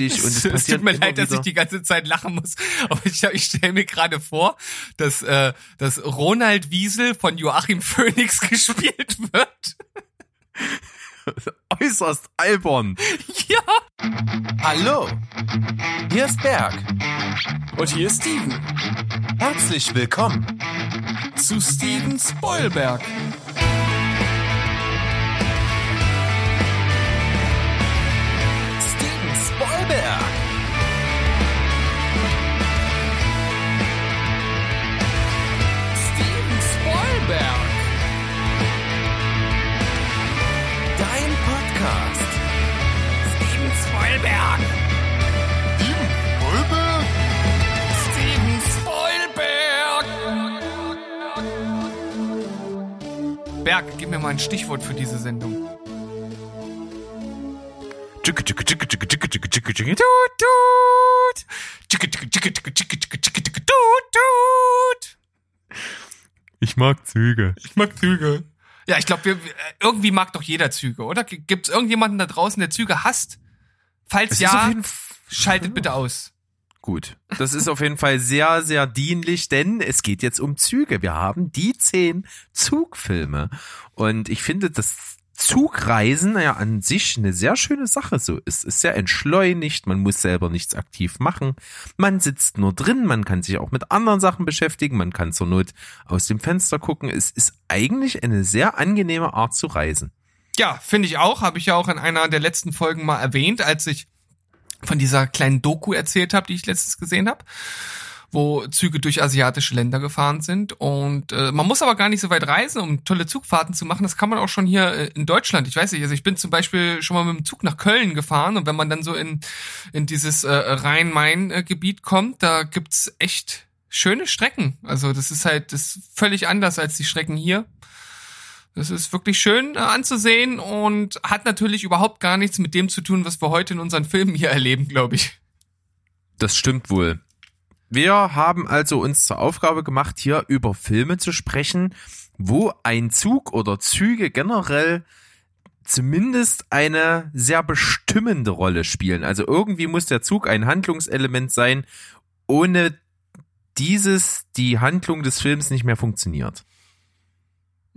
und es, es tut mir leid, dass ich die ganze Zeit lachen muss, aber ich, ich stelle mir gerade vor, dass, äh, dass Ronald Wiesel von Joachim Phoenix gespielt wird. Äußerst albern. Ja. Hallo, hier ist Berg. Und hier ist Steven. Herzlich willkommen zu Steven Spoilberg. Podcast. Steven Spoilberg. Steven Spoilberg? Steven Spoilberg. Berg, gib mir mal ein Stichwort für diese Sendung. Ich mag Züge. Ich mag Züge. Ja, ich glaube, irgendwie mag doch jeder Züge, oder? Gibt es irgendjemanden da draußen, der Züge hasst? Falls Es ja, schaltet bitte aus. Gut. Das ist auf jeden Fall sehr, sehr dienlich, denn es geht jetzt um Züge. Wir haben die zehn Zugfilme. Und ich finde, dass Zugreisen ja an sich eine sehr schöne Sache so ist. Es ist sehr entschleunigt, man muss selber nichts aktiv machen. Man sitzt nur drin, man kann sich auch mit anderen Sachen beschäftigen, man kann zur Not aus dem Fenster gucken. Es ist eigentlich eine sehr angenehme Art zu reisen. Ja, finde ich auch. Habe ich ja auch in einer der letzten Folgen mal erwähnt, als ich von dieser kleinen Doku erzählt habe, die ich letztens gesehen habe, wo Züge durch asiatische Länder gefahren sind. Und äh, man muss aber gar nicht so weit reisen, um tolle Zugfahrten zu machen. Das kann man auch schon hier äh, in Deutschland. Ich weiß nicht, also ich bin zum Beispiel schon mal mit dem Zug nach Köln gefahren und wenn man dann so in, in dieses äh, Rhein-Main-Gebiet kommt, da gibt's echt schöne Strecken. Also das ist halt das ist völlig anders als die Strecken hier. Das ist wirklich schön äh, anzusehen und hat natürlich überhaupt gar nichts mit dem zu tun, was wir heute in unseren Filmen hier erleben, glaube ich. Das stimmt wohl. Wir haben also uns zur Aufgabe gemacht, hier über Filme zu sprechen, wo ein Zug oder Züge generell zumindest eine sehr bestimmende Rolle spielen. Also irgendwie muss der Zug ein Handlungselement sein, ohne dieses die Handlung des Films nicht mehr funktioniert.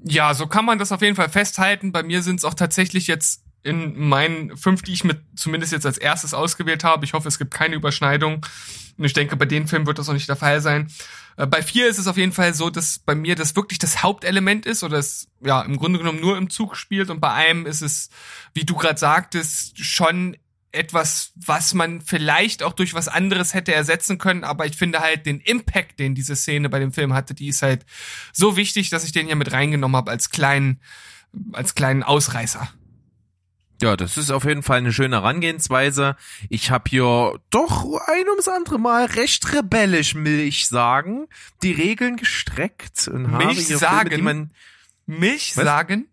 Ja, so kann man das auf jeden Fall festhalten. Bei mir sind es auch tatsächlich jetzt in meinen fünf, die ich mit zumindest jetzt als erstes ausgewählt habe. Ich hoffe, es gibt keine Überschneidung. Und ich denke, bei den Filmen wird das auch nicht der Fall sein. Äh, Bei vier ist es auf jeden Fall so, dass bei mir das wirklich das Hauptelement ist oder es ja im Grunde genommen nur im Zug spielt. Und bei einem ist es, wie du gerade sagtest, schon etwas, was man vielleicht auch durch was anderes hätte ersetzen können, aber ich finde halt den Impact, den diese Szene bei dem Film hatte, die ist halt so wichtig, dass ich den hier mit reingenommen habe als kleinen, als kleinen Ausreißer. Ja, das ist auf jeden Fall eine schöne Herangehensweise. Ich habe hier doch ein ums andere Mal recht rebellisch, will ich sagen, die Regeln gestreckt und habe Milch hier sagen? Filme, die man Milch Was? sagen?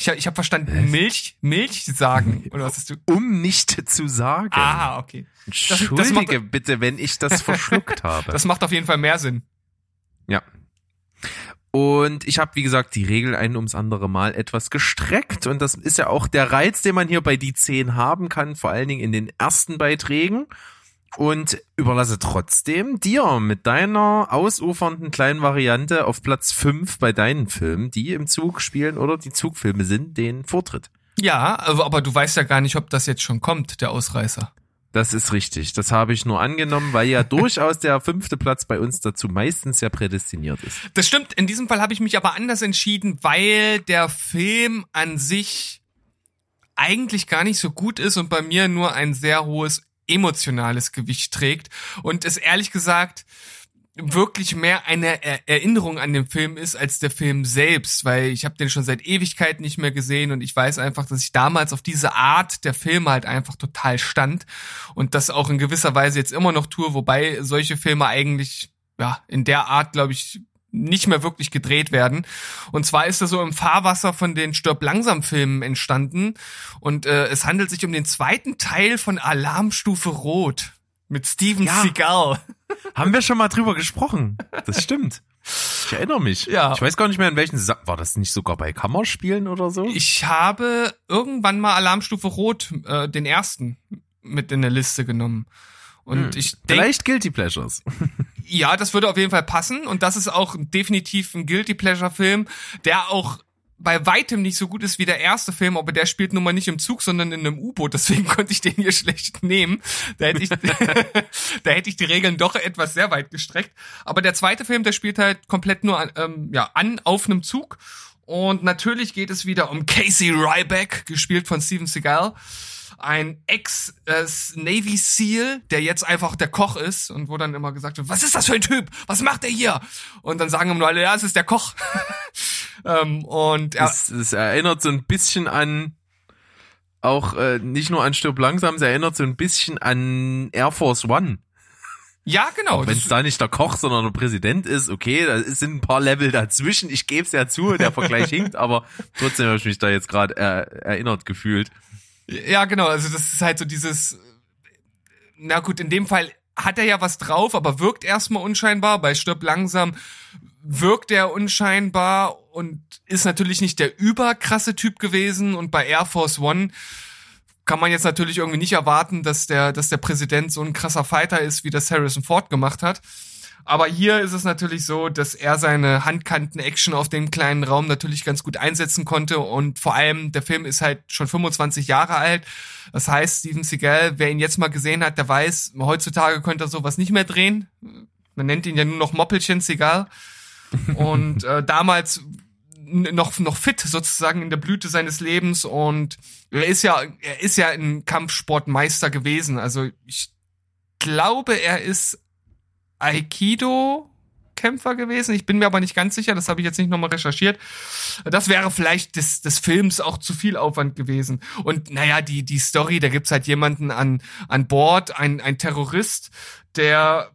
Ich habe ich hab verstanden, Milch, Milch sagen. Oder was hast du? um nicht zu sagen. Ah, okay. das Entschuldige macht- bitte, wenn ich das verschluckt habe. Das macht auf jeden Fall mehr Sinn. ja. Und ich habe, wie gesagt, die Regel ein ums andere Mal etwas gestreckt. Und das ist ja auch der Reiz, den man hier bei die 10 haben kann, vor allen Dingen in den ersten Beiträgen. Und überlasse trotzdem dir mit deiner ausufernden kleinen Variante auf Platz 5 bei deinen Filmen, die im Zug spielen oder die Zugfilme sind, den Vortritt. Ja, aber, aber du weißt ja gar nicht, ob das jetzt schon kommt, der Ausreißer. Das ist richtig. Das habe ich nur angenommen, weil ja durchaus der fünfte Platz bei uns dazu meistens ja prädestiniert ist. Das stimmt. In diesem Fall habe ich mich aber anders entschieden, weil der Film an sich eigentlich gar nicht so gut ist und bei mir nur ein sehr hohes emotionales Gewicht trägt und es ehrlich gesagt wirklich mehr eine Er- Erinnerung an den Film ist als der Film selbst, weil ich habe den schon seit Ewigkeiten nicht mehr gesehen und ich weiß einfach, dass ich damals auf diese Art der Filme halt einfach total stand und das auch in gewisser Weise jetzt immer noch tue, wobei solche Filme eigentlich ja in der Art, glaube ich, nicht mehr wirklich gedreht werden. Und zwar ist er so im Fahrwasser von den Stirb langsam Filmen entstanden und äh, es handelt sich um den zweiten Teil von Alarmstufe Rot mit Steven Ja. Seagal. Haben wir schon mal drüber gesprochen? Das stimmt. Ich erinnere mich. Ja. Ich weiß gar nicht mehr, in welchen Sa war das nicht sogar bei Kammerspielen oder so? Ich habe irgendwann mal Alarmstufe Rot, äh, den ersten, mit in der Liste genommen. Und ich denke, Vielleicht Guilty Pleasures. ja, das würde auf jeden Fall passen. Und das ist auch definitiv ein Guilty Pleasure Film, der auch bei weitem nicht so gut ist wie der erste Film, aber der spielt nun mal nicht im Zug, sondern in einem U-Boot. Deswegen konnte ich den hier schlecht nehmen. Da hätte ich, da hätte ich die Regeln doch etwas sehr weit gestreckt. Aber der zweite Film, der spielt halt komplett nur an, ähm, ja, an auf einem Zug. Und natürlich geht es wieder um Casey Ryback, gespielt von Steven Seagal ein Ex-Navy Seal, der jetzt einfach der Koch ist und wo dann immer gesagt wird, was ist das für ein Typ? Was macht er hier? Und dann sagen immer nur alle, ja, es ist der Koch. ähm, und er, Es, es erinnert so ein bisschen an auch äh, nicht nur an Stirb langsam, es erinnert so ein bisschen an Air Force One. ja, genau. Wenn es da nicht der Koch, sondern der Präsident ist, okay, da sind ein paar Level dazwischen. Ich gebe es ja zu, der Vergleich hinkt, aber trotzdem habe ich mich da jetzt gerade äh, erinnert gefühlt. ja, genau. Also das ist halt so dieses, na gut, in dem Fall hat er ja was drauf, aber wirkt erstmal unscheinbar. Bei Stirb langsam wirkt er unscheinbar und ist natürlich nicht der überkrasse Typ gewesen. Und bei Air Force One kann man jetzt natürlich irgendwie nicht erwarten, dass der, dass der Präsident so ein krasser Fighter ist, wie das Harrison Ford gemacht hat. Aber hier ist es natürlich so, dass er seine Handkanten-Action auf dem kleinen Raum natürlich ganz gut einsetzen konnte und vor allem der Film ist halt schon 25 Jahre alt. Das heißt, Steven Seagal, wer ihn jetzt mal gesehen hat, der weiß, heutzutage könnte er sowas nicht mehr drehen. Man nennt ihn ja nur noch Moppelchen Seagal. Und äh, damals noch noch fit sozusagen in der Blüte seines Lebens und er ist ja er ist ja ein Kampfsportmeister gewesen. Also ich glaube, er ist Aikido Kämpfer gewesen. Ich bin mir aber nicht ganz sicher, das habe ich jetzt nicht nochmal recherchiert. Das wäre vielleicht des, des Films auch zu viel Aufwand gewesen. Und naja, die, die Story, da gibt's halt jemanden an, an Bord, ein, ein Terrorist, der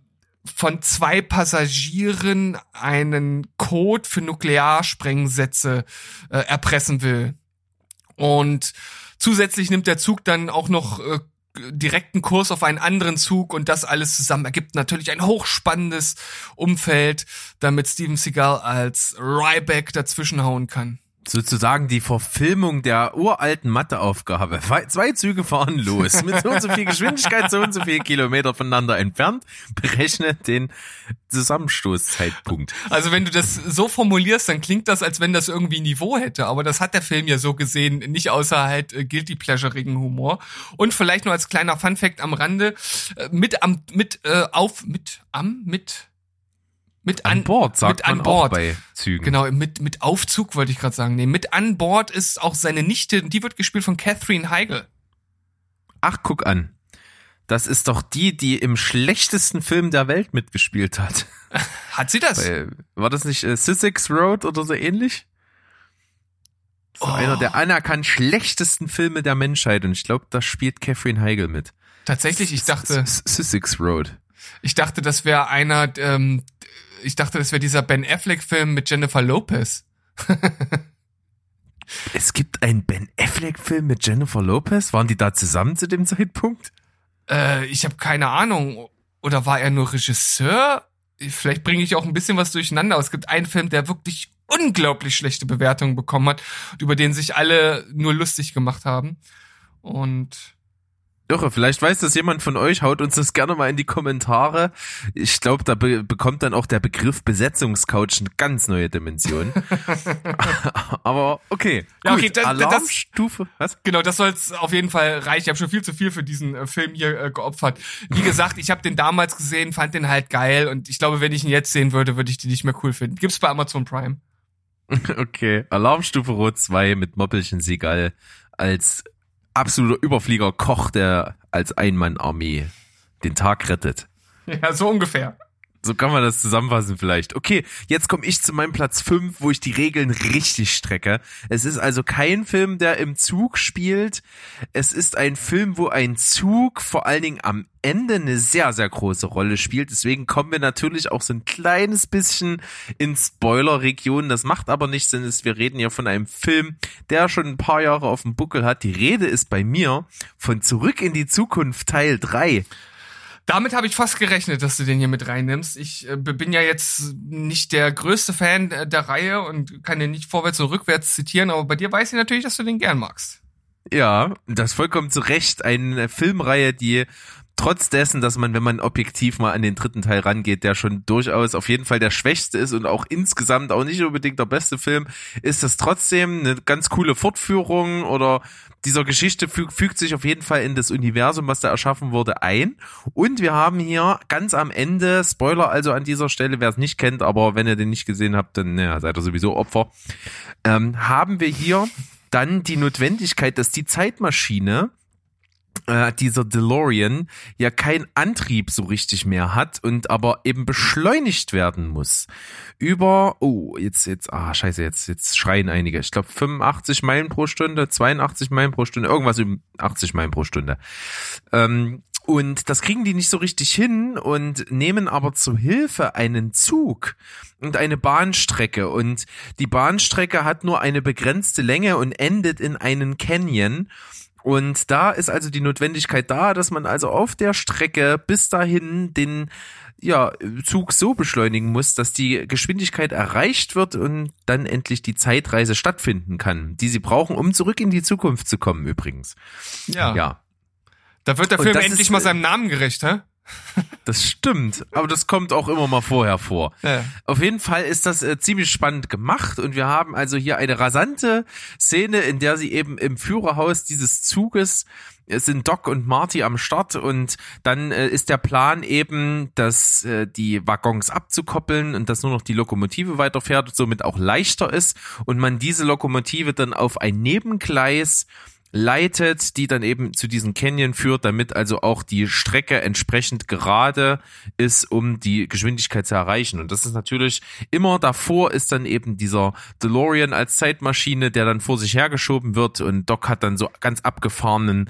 von zwei Passagieren einen Code für Nuklearsprengsätze äh, erpressen will. Und zusätzlich nimmt der Zug dann auch noch äh, direkten Kurs auf einen anderen Zug und das alles zusammen ergibt natürlich ein hochspannendes Umfeld, damit Steven Seagal als Ryback dazwischenhauen kann. Sozusagen die Verfilmung der uralten Matheaufgabe. Zwei Züge fahren los mit so und so viel Geschwindigkeit, so und so viel Kilometer voneinander entfernt. Berechne den Zusammenstoßzeitpunkt. Also wenn du das so formulierst, dann klingt das, als wenn das irgendwie Niveau hätte, aber das hat der Film ja so gesehen, nicht außer halt äh, guilty pleasureigen Humor. Und vielleicht nur als kleiner Funfact am Rande, äh, mit am mit äh, auf mit am mit mit An Bord, sagt mit an man Bord. auch bei Zügen. Genau, mit, mit Aufzug wollte ich gerade sagen. Nee, mit an Bord ist auch seine Nichte, die wird gespielt von Catherine Heigl. Ach, guck an. Das ist doch die, die im schlechtesten Film der Welt mitgespielt hat. Hat sie das? Bei, war das nicht äh, Sussex Road oder so ähnlich? So Oh. einer der anerkannt schlechtesten Filme der Menschheit und ich glaube, da spielt Catherine Heigl mit. Tatsächlich, ich dachte, S- Sussex Road. ich dachte, das wäre einer, ähm, ich dachte, das wäre dieser Ben Affleck-Film mit Jennifer Lopez. Es gibt einen Ben Affleck-Film mit Jennifer Lopez. Waren die da zusammen zu dem Zeitpunkt? Äh, ich habe keine Ahnung. Oder war er nur Regisseur? Vielleicht bringe ich auch ein bisschen was durcheinander. Es gibt einen Film, der wirklich unglaublich schlechte Bewertungen bekommen hat, und über den sich alle nur lustig gemacht haben. Und Irre, vielleicht weiß das jemand von euch, haut uns das gerne mal in die Kommentare. Ich glaube, da be bekommt dann auch der Begriff Besetzungscouch eine ganz neue Dimension. Aber okay, Ja, gut. okay, das- Alarmstufe, was? Genau, das soll auf jeden Fall reichen. Ich habe schon viel zu viel für diesen äh, Film hier äh, geopfert. Wie gesagt, ich habe den damals gesehen, fand den halt geil und ich glaube, wenn ich ihn jetzt sehen würde, würde ich den nicht mehr cool finden. Gibt's bei Amazon Prime. Okay, Alarmstufe Rot 2 mit Moppelchen Siegal als absoluter Überflieger Koch, der als Einmann-Armee den Tag rettet. Ja, so ungefähr. So kann man das zusammenfassen vielleicht. Okay, jetzt komme ich zu meinem Platz 5, wo ich die Regeln richtig strecke. Es ist also kein Film, der im Zug spielt. Es ist ein Film, wo ein Zug vor allen Dingen am Ende eine sehr, sehr große Rolle spielt. Deswegen kommen wir natürlich auch so ein kleines bisschen in Spoiler-Region. Das macht aber nichts, es- wir reden ja von einem Film, der schon ein paar Jahre auf dem Buckel hat. Die Rede ist bei mir von Zurück in die Zukunft Teil 3. Damit habe ich fast gerechnet, dass du den hier mit reinnimmst. Ich äh, bin ja jetzt nicht der größte Fan äh, der Reihe und kann den nicht vorwärts und rückwärts zitieren, aber bei dir weiß ich natürlich, dass du den gern magst. Ja, das vollkommen zu Recht. Eine Filmreihe, die trotz dessen, dass man, wenn man objektiv mal an den dritten Teil rangeht, der schon durchaus auf jeden Fall der schwächste ist und auch insgesamt auch nicht unbedingt der beste Film, ist das trotzdem eine ganz coole Fortführung oder dieser Geschichte füg fügt sich auf jeden Fall in das Universum, was da erschaffen wurde, ein. Und wir haben hier ganz am Ende, Spoiler also an dieser Stelle, wer es nicht kennt, aber wenn ihr den nicht gesehen habt, dann ja, seid ihr sowieso Opfer, ähm, haben wir hier dann die Notwendigkeit, dass die Zeitmaschine äh, dieser DeLorean ja kein Antrieb so richtig mehr hat und aber eben beschleunigt werden muss über oh jetzt jetzt ah scheiße jetzt jetzt schreien einige ich glaube 85 Meilen pro Stunde 82 Meilen pro Stunde irgendwas über 80 Meilen pro Stunde ähm, und das kriegen die nicht so richtig hin und nehmen aber zu Hilfe einen Zug und eine Bahnstrecke. Und die Bahnstrecke hat nur eine begrenzte Länge und endet in einen Canyon. Und da ist also die Notwendigkeit da, dass man also auf der Strecke bis dahin den ja, Zug so beschleunigen muss, dass die Geschwindigkeit erreicht wird und dann endlich die Zeitreise stattfinden kann, die sie brauchen, um zurück in die Zukunft zu kommen übrigens. Ja. Ja, Da wird der Film endlich ist, mal äh, seinem Namen gerecht, hä? Das stimmt, aber das kommt auch immer mal vorher vor. Ja. Auf jeden Fall ist das äh, ziemlich spannend gemacht und wir haben also hier eine rasante Szene, in der sie eben im Führerhaus dieses Zuges es sind Doc und Marty am Start und dann äh, ist der Plan eben, dass äh, die Waggons abzukoppeln und dass nur noch die Lokomotive weiterfährt und somit auch leichter ist und man diese Lokomotive dann auf ein Nebengleis leitet, die dann eben zu diesem Canyon führt, damit also auch die Strecke entsprechend gerade ist, um die Geschwindigkeit zu erreichen. Und das ist natürlich immer davor ist dann eben dieser DeLorean als Zeitmaschine, der dann vor sich hergeschoben wird und Doc hat dann so ganz abgefahrenen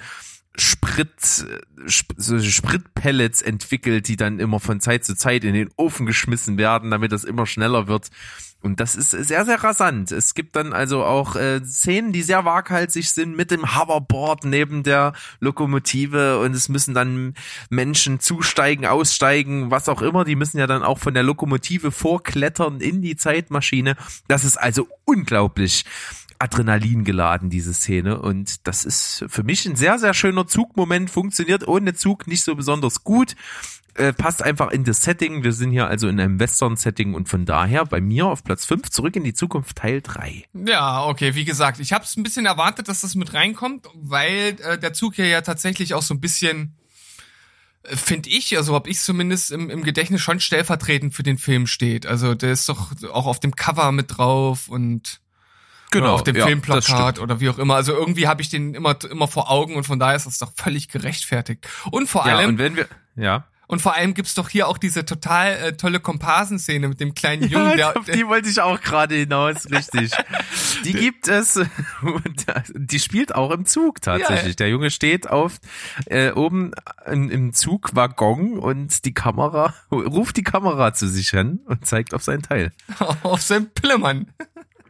Sprit, Sp so Spritpellets entwickelt, die dann immer von Zeit zu Zeit in den Ofen geschmissen werden, damit das immer schneller wird. Und das ist sehr, sehr rasant. Es gibt dann also auch äh, Szenen, die sehr waghalsig sind mit dem Hoverboard neben der Lokomotive und es müssen dann Menschen zusteigen, aussteigen, was auch immer. Die müssen ja dann auch von der Lokomotive vorklettern in die Zeitmaschine. Das ist also unglaublich Adrenalin geladen, diese Szene. Und das ist für mich ein sehr, sehr schöner Zugmoment. Funktioniert ohne Zug nicht so besonders gut. Äh, passt einfach in das Setting. Wir sind hier also in einem Western-Setting und von daher bei mir auf Platz 5 zurück in die Zukunft Teil 3. Ja, okay, wie gesagt, ich habe es ein bisschen erwartet, dass das mit reinkommt, weil äh, der Zug hier ja tatsächlich auch so ein bisschen äh, finde ich, also habe ich zumindest im, im Gedächtnis schon stellvertretend für den Film steht. Also der ist doch auch auf dem Cover mit drauf und Genau, oder auf dem ja, Filmplakat oder wie auch immer. Also irgendwie habe ich den immer immer vor Augen und von daher ist das doch völlig gerechtfertigt. Und vor Ja, allem und wenn wir, ja. Und vor allem gibt's doch hier auch diese total äh, tolle Komparsenszene mit dem kleinen Jungen, der, auf die wollte ich auch gerade hinaus, richtig. Die gibt es, die spielt auch im Zug tatsächlich. Ja. Der Junge steht auf äh, oben im, im Zugwaggon und die Kamera ruft die Kamera zu sich hin und zeigt auf sein Teil. auf seinem Pillemann.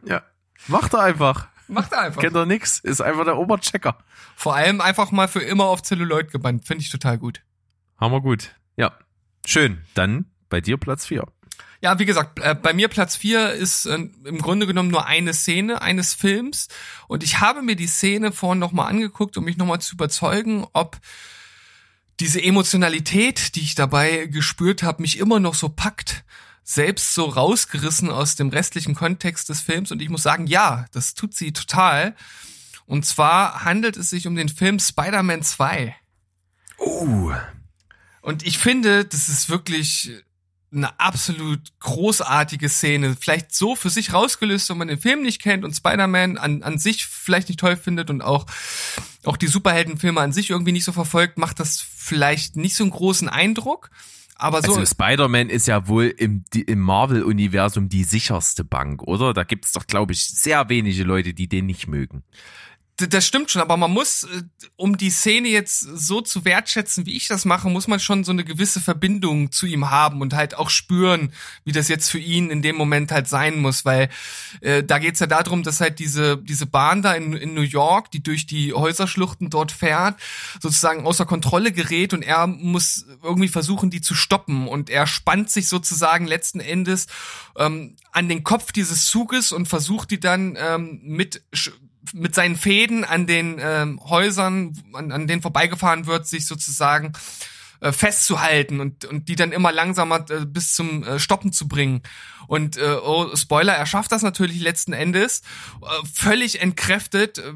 Ja, macht er einfach. Macht er einfach. Kennt er nix, ist einfach der Oberchecker. Vor allem einfach mal für immer auf Zelluloid gebannt. Finde ich total gut. Hammer gut. Ja, schön. Dann bei dir Platz 4. Ja, wie gesagt, äh, bei mir Platz 4 ist äh, im Grunde genommen nur eine Szene eines Films. Und ich habe mir die Szene vorhin nochmal angeguckt, um mich nochmal zu überzeugen, ob diese Emotionalität, die ich dabei gespürt habe, mich immer noch so packt, selbst so rausgerissen aus dem restlichen Kontext des Films. Und ich muss sagen, ja, das tut sie total. Und zwar handelt es sich um den Film Spider-Man 2. Uh, Und ich finde, das ist wirklich eine absolut großartige Szene. Vielleicht so für sich rausgelöst, wenn man den Film nicht kennt und Spider-Man an, an sich vielleicht nicht toll findet und auch, auch die Superheldenfilme an sich irgendwie nicht so verfolgt, macht das vielleicht nicht so einen großen Eindruck. Aber so, Also Spider-Man ist ja wohl im, im Marvel-Universum die sicherste Bank, oder? Da gibt's doch, glaube ich, sehr wenige Leute, die den nicht mögen. Das stimmt schon, aber man muss, äh, um die Szene jetzt so zu wertschätzen, wie ich das mache, muss man schon so eine gewisse Verbindung zu ihm haben und halt auch spüren, wie das jetzt für ihn in dem Moment halt sein muss, weil äh, da geht's ja darum, dass halt diese, diese Bahn da in, in New York, die durch die Häuserschluchten dort fährt, sozusagen außer Kontrolle gerät und er muss irgendwie versuchen, die zu stoppen. Und er spannt sich sozusagen letzten Endes ähm, an den Kopf dieses Zuges und versucht die dann ähm, mit mit seinen Fäden an den ähm, Häusern, an, an denen vorbeigefahren wird, sich sozusagen äh, festzuhalten und, und die dann immer langsamer äh, bis zum äh, Stoppen zu bringen. Und äh, oh, Spoiler, er schafft das natürlich letzten Endes. Äh, völlig entkräftet äh,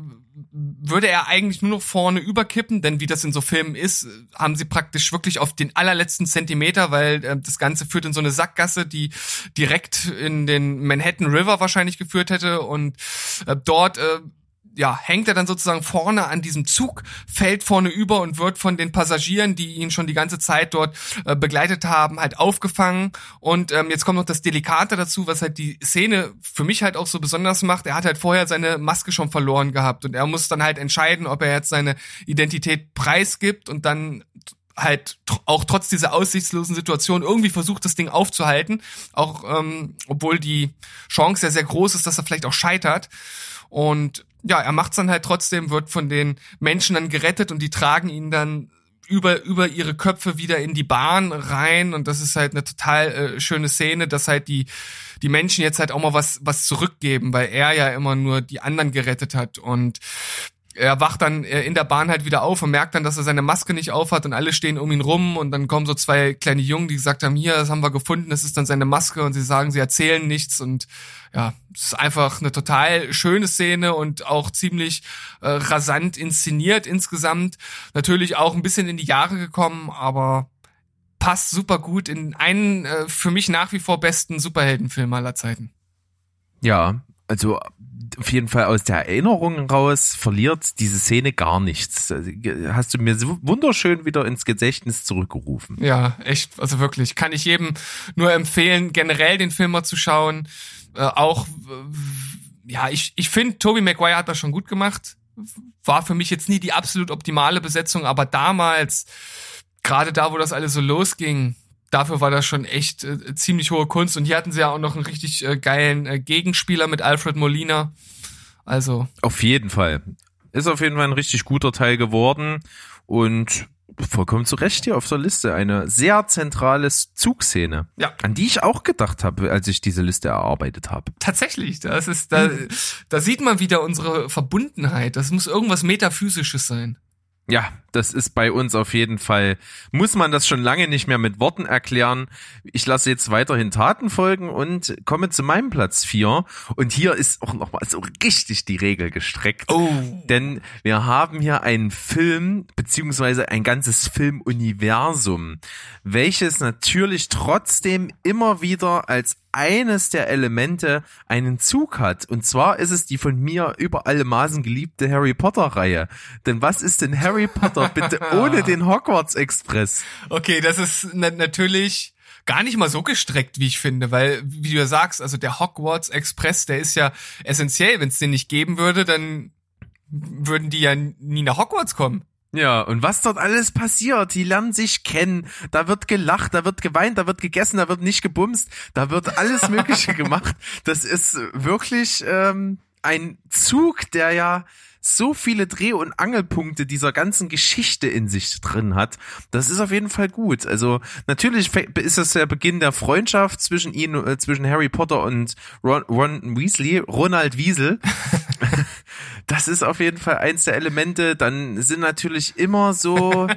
würde er eigentlich nur noch vorne überkippen, denn wie das in so Filmen ist, haben sie praktisch wirklich auf den allerletzten Zentimeter, weil äh, das Ganze führt in so eine Sackgasse, die direkt in den Manhattan River wahrscheinlich geführt hätte und äh, dort äh, ja, hängt er dann sozusagen vorne an diesem Zug, fällt vorne über und wird von den Passagieren, die ihn schon die ganze Zeit dort äh, begleitet haben, halt aufgefangen. Und ähm, jetzt kommt noch das Delikate dazu, was halt die Szene für mich halt auch so besonders macht. Er hat halt vorher seine Maske schon verloren gehabt und er muss dann halt entscheiden, ob er jetzt seine Identität preisgibt und dann halt auch trotz dieser aussichtslosen Situation irgendwie versucht, das Ding aufzuhalten, auch ähm, obwohl die Chance ja sehr groß ist, dass er vielleicht auch scheitert. Und ja, er macht's dann halt trotzdem, wird von den Menschen dann gerettet und die tragen ihn dann über über ihre Köpfe wieder in die Bahn rein. Und das ist halt eine total äh, schöne Szene, dass halt die die Menschen jetzt halt auch mal was was zurückgeben, weil er ja immer nur die anderen gerettet hat. Und er wacht dann äh, in der Bahn halt wieder auf und merkt dann, dass er seine Maske nicht aufhat und alle stehen um ihn rum und dann kommen so zwei kleine Jungen, die gesagt haben, hier, das haben wir gefunden, das ist dann seine Maske und sie sagen, sie erzählen nichts und ja, es ist einfach eine total schöne Szene und auch ziemlich äh, rasant inszeniert insgesamt. Natürlich auch ein bisschen in die Jahre gekommen, aber passt super gut in einen äh, für mich nach wie vor besten Superheldenfilm aller Zeiten. Ja, also auf jeden Fall aus der Erinnerung raus verliert diese Szene gar nichts. Also, Hast du mir so wunderschön wieder ins Gedächtnis zurückgerufen. Ja, echt, also wirklich. Kann ich jedem nur empfehlen, generell den Film mal zu schauen. Äh, auch, äh, ja, ich, ich finde, Tobey Maguire hat das schon gut gemacht. War für mich jetzt nie die absolut optimale Besetzung, aber damals, gerade da, wo das alles so losging, dafür war das schon echt äh, ziemlich hohe Kunst. Und hier hatten sie ja auch noch einen richtig äh, geilen äh, Gegenspieler mit Alfred Molina. Also. Auf jeden Fall. Ist auf jeden Fall ein richtig guter Teil geworden und vollkommen zu Recht hier auf der Liste. Eine sehr zentrale Zugszene. Ja. An die ich auch gedacht habe, als ich diese Liste erarbeitet habe. Tatsächlich, das ist, da, da sieht man wieder unsere Verbundenheit. Das muss irgendwas Metaphysisches sein. Ja, das ist bei uns auf jeden Fall, muss man das schon lange nicht mehr mit Worten erklären. Ich lasse jetzt weiterhin Taten folgen und komme zu meinem Platz vier. Und hier ist auch nochmal so richtig die Regel gestreckt. Oh. Denn wir haben hier einen Film, beziehungsweise ein ganzes Filmuniversum, welches natürlich trotzdem immer wieder als eines der Elemente einen Zug hat. Und zwar ist es die von mir über alle Maßen geliebte Harry Potter Reihe. Denn was ist denn Harry Potter bitte ohne den Hogwarts Express? Okay, das ist na natürlich gar nicht mal so gestreckt, wie ich finde, weil, wie du ja sagst, also der Hogwarts Express, der ist ja essentiell. Wenn es den nicht geben würde, dann würden die ja nie nach Hogwarts kommen. Ja, und was dort alles passiert, die lernen sich kennen, da wird gelacht, da wird geweint, da wird gegessen, da wird nicht gebumst, da wird alles Mögliche gemacht. Das ist wirklich ähm, ein Zug, der ja so viele Dreh- und Angelpunkte dieser ganzen Geschichte in sich drin hat. Das ist auf jeden Fall gut. Also natürlich ist das der Beginn der Freundschaft zwischen ihnen, äh, zwischen Harry Potter und Ron, Ron Weasley, Ronald Wiesel. Das ist auf jeden Fall eins der Elemente. Dann sind natürlich immer so,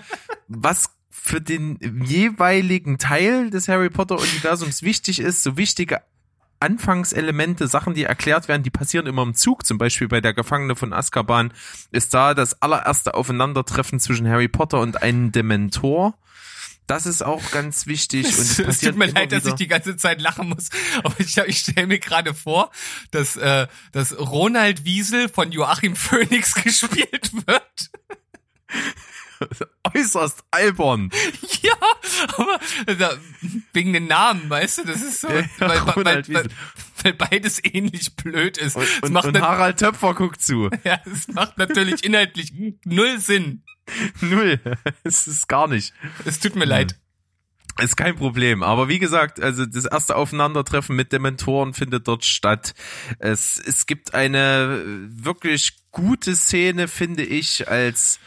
was für den jeweiligen Teil des Harry Potter Universums wichtig ist, so wichtige Anfangselemente, Sachen, die erklärt werden, die passieren immer im Zug. Zum Beispiel bei der Gefangene von Azkaban ist da das allererste Aufeinandertreffen zwischen Harry Potter und einem Dementor. Das ist auch ganz wichtig. Und Es, tut mir leid, dass ich wieder. die ganze Zeit lachen muss, aber ich, ich stelle mir gerade vor, dass, äh, dass Ronald Wiesel von Joachim Phoenix gespielt wird. äußerst albern. Ja, aber da, wegen den Namen, weißt du, das ist so, Ja, ja, weil, weil, weil, weil, beides ähnlich blöd ist. Und, und, macht und Harald Töpfer guckt zu. ja, es macht natürlich inhaltlich null Sinn. Null. Es ist gar nicht. Es tut mir leid. Ist kein Problem. Aber wie gesagt, also das erste Aufeinandertreffen mit Dementoren findet dort statt. Es, es gibt eine wirklich gute Szene, finde ich, als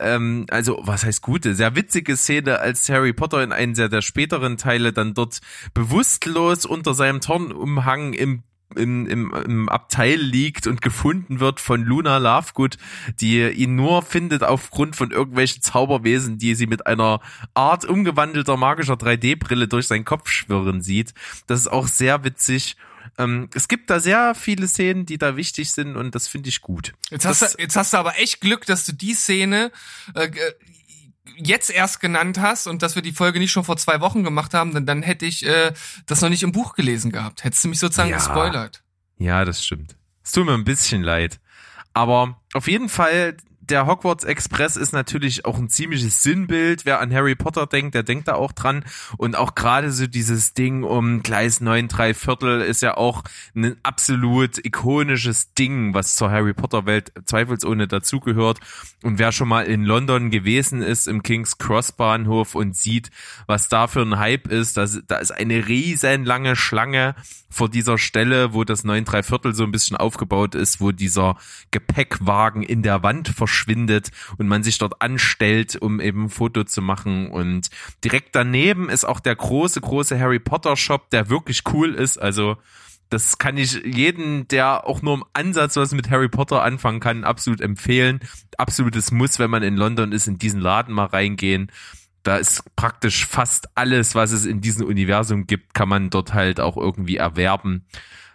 ähm, also was heißt gute, sehr witzige Szene, als Harry Potter in einen der, späteren Teile dann dort bewusstlos unter seinem Tarnumhang im im, im, im Abteil liegt und gefunden wird von Luna Lovegood, die ihn nur findet aufgrund von irgendwelchen Zauberwesen, die sie mit einer Art umgewandelter magischer 3D-Brille durch seinen Kopf schwirren sieht. Das ist auch sehr witzig. Ähm, es gibt da sehr viele Szenen, die da wichtig sind und das finde ich gut. Jetzt hast, das, du, jetzt hast du aber echt Glück, dass du die Szene äh, jetzt erst genannt hast und dass wir die Folge nicht schon vor zwei Wochen gemacht haben, denn dann hätte ich äh, das noch nicht im Buch gelesen gehabt. Hättest du mich sozusagen Ja. gespoilert. Ja, das stimmt. Es tut mir ein bisschen leid. Aber auf jeden Fall, der Hogwarts Express ist natürlich auch ein ziemliches Sinnbild. Wer an Harry Potter denkt, der denkt da auch dran. Und auch gerade so dieses Ding um Gleis 9, 3 Viertel ist ja auch ein absolut ikonisches Ding, was zur Harry Potter Welt zweifelsohne dazugehört. Und wer schon mal in London gewesen ist, im King's Cross Bahnhof und sieht, was da für ein Hype ist, das, da ist eine riesenlange Schlange vor dieser Stelle, wo das 9 3 Viertel so ein bisschen aufgebaut ist, wo dieser Gepäckwagen in der Wand verschwindet und man sich dort anstellt, um eben ein Foto zu machen. Und direkt daneben ist auch der große, große Harry Potter Shop, der wirklich cool ist. Also das kann ich jeden, der auch nur im Ansatz was mit Harry Potter anfangen kann, absolut empfehlen. Absolutes Muss, wenn man in London ist, in diesen Laden mal reingehen. Da ist praktisch fast alles, was es in diesem Universum gibt, kann man dort halt auch irgendwie erwerben.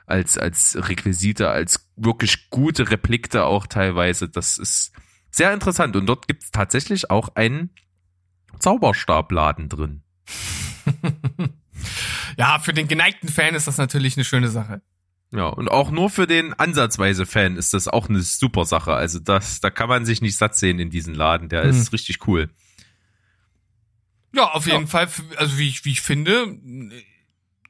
Als, als Requisite, als wirklich gute Replikte auch teilweise. Das ist sehr interessant. Und dort gibt's tatsächlich auch einen Zauberstabladen drin. Ja, für den geneigten Fan ist das natürlich eine schöne Sache. Ja, und auch nur für den ansatzweise Fan ist das auch eine super Sache. Also das, da kann man sich nicht satt sehen in diesen Laden. Der ist richtig cool. Ja, auf jeden Fall, also wie ich, wie ich finde,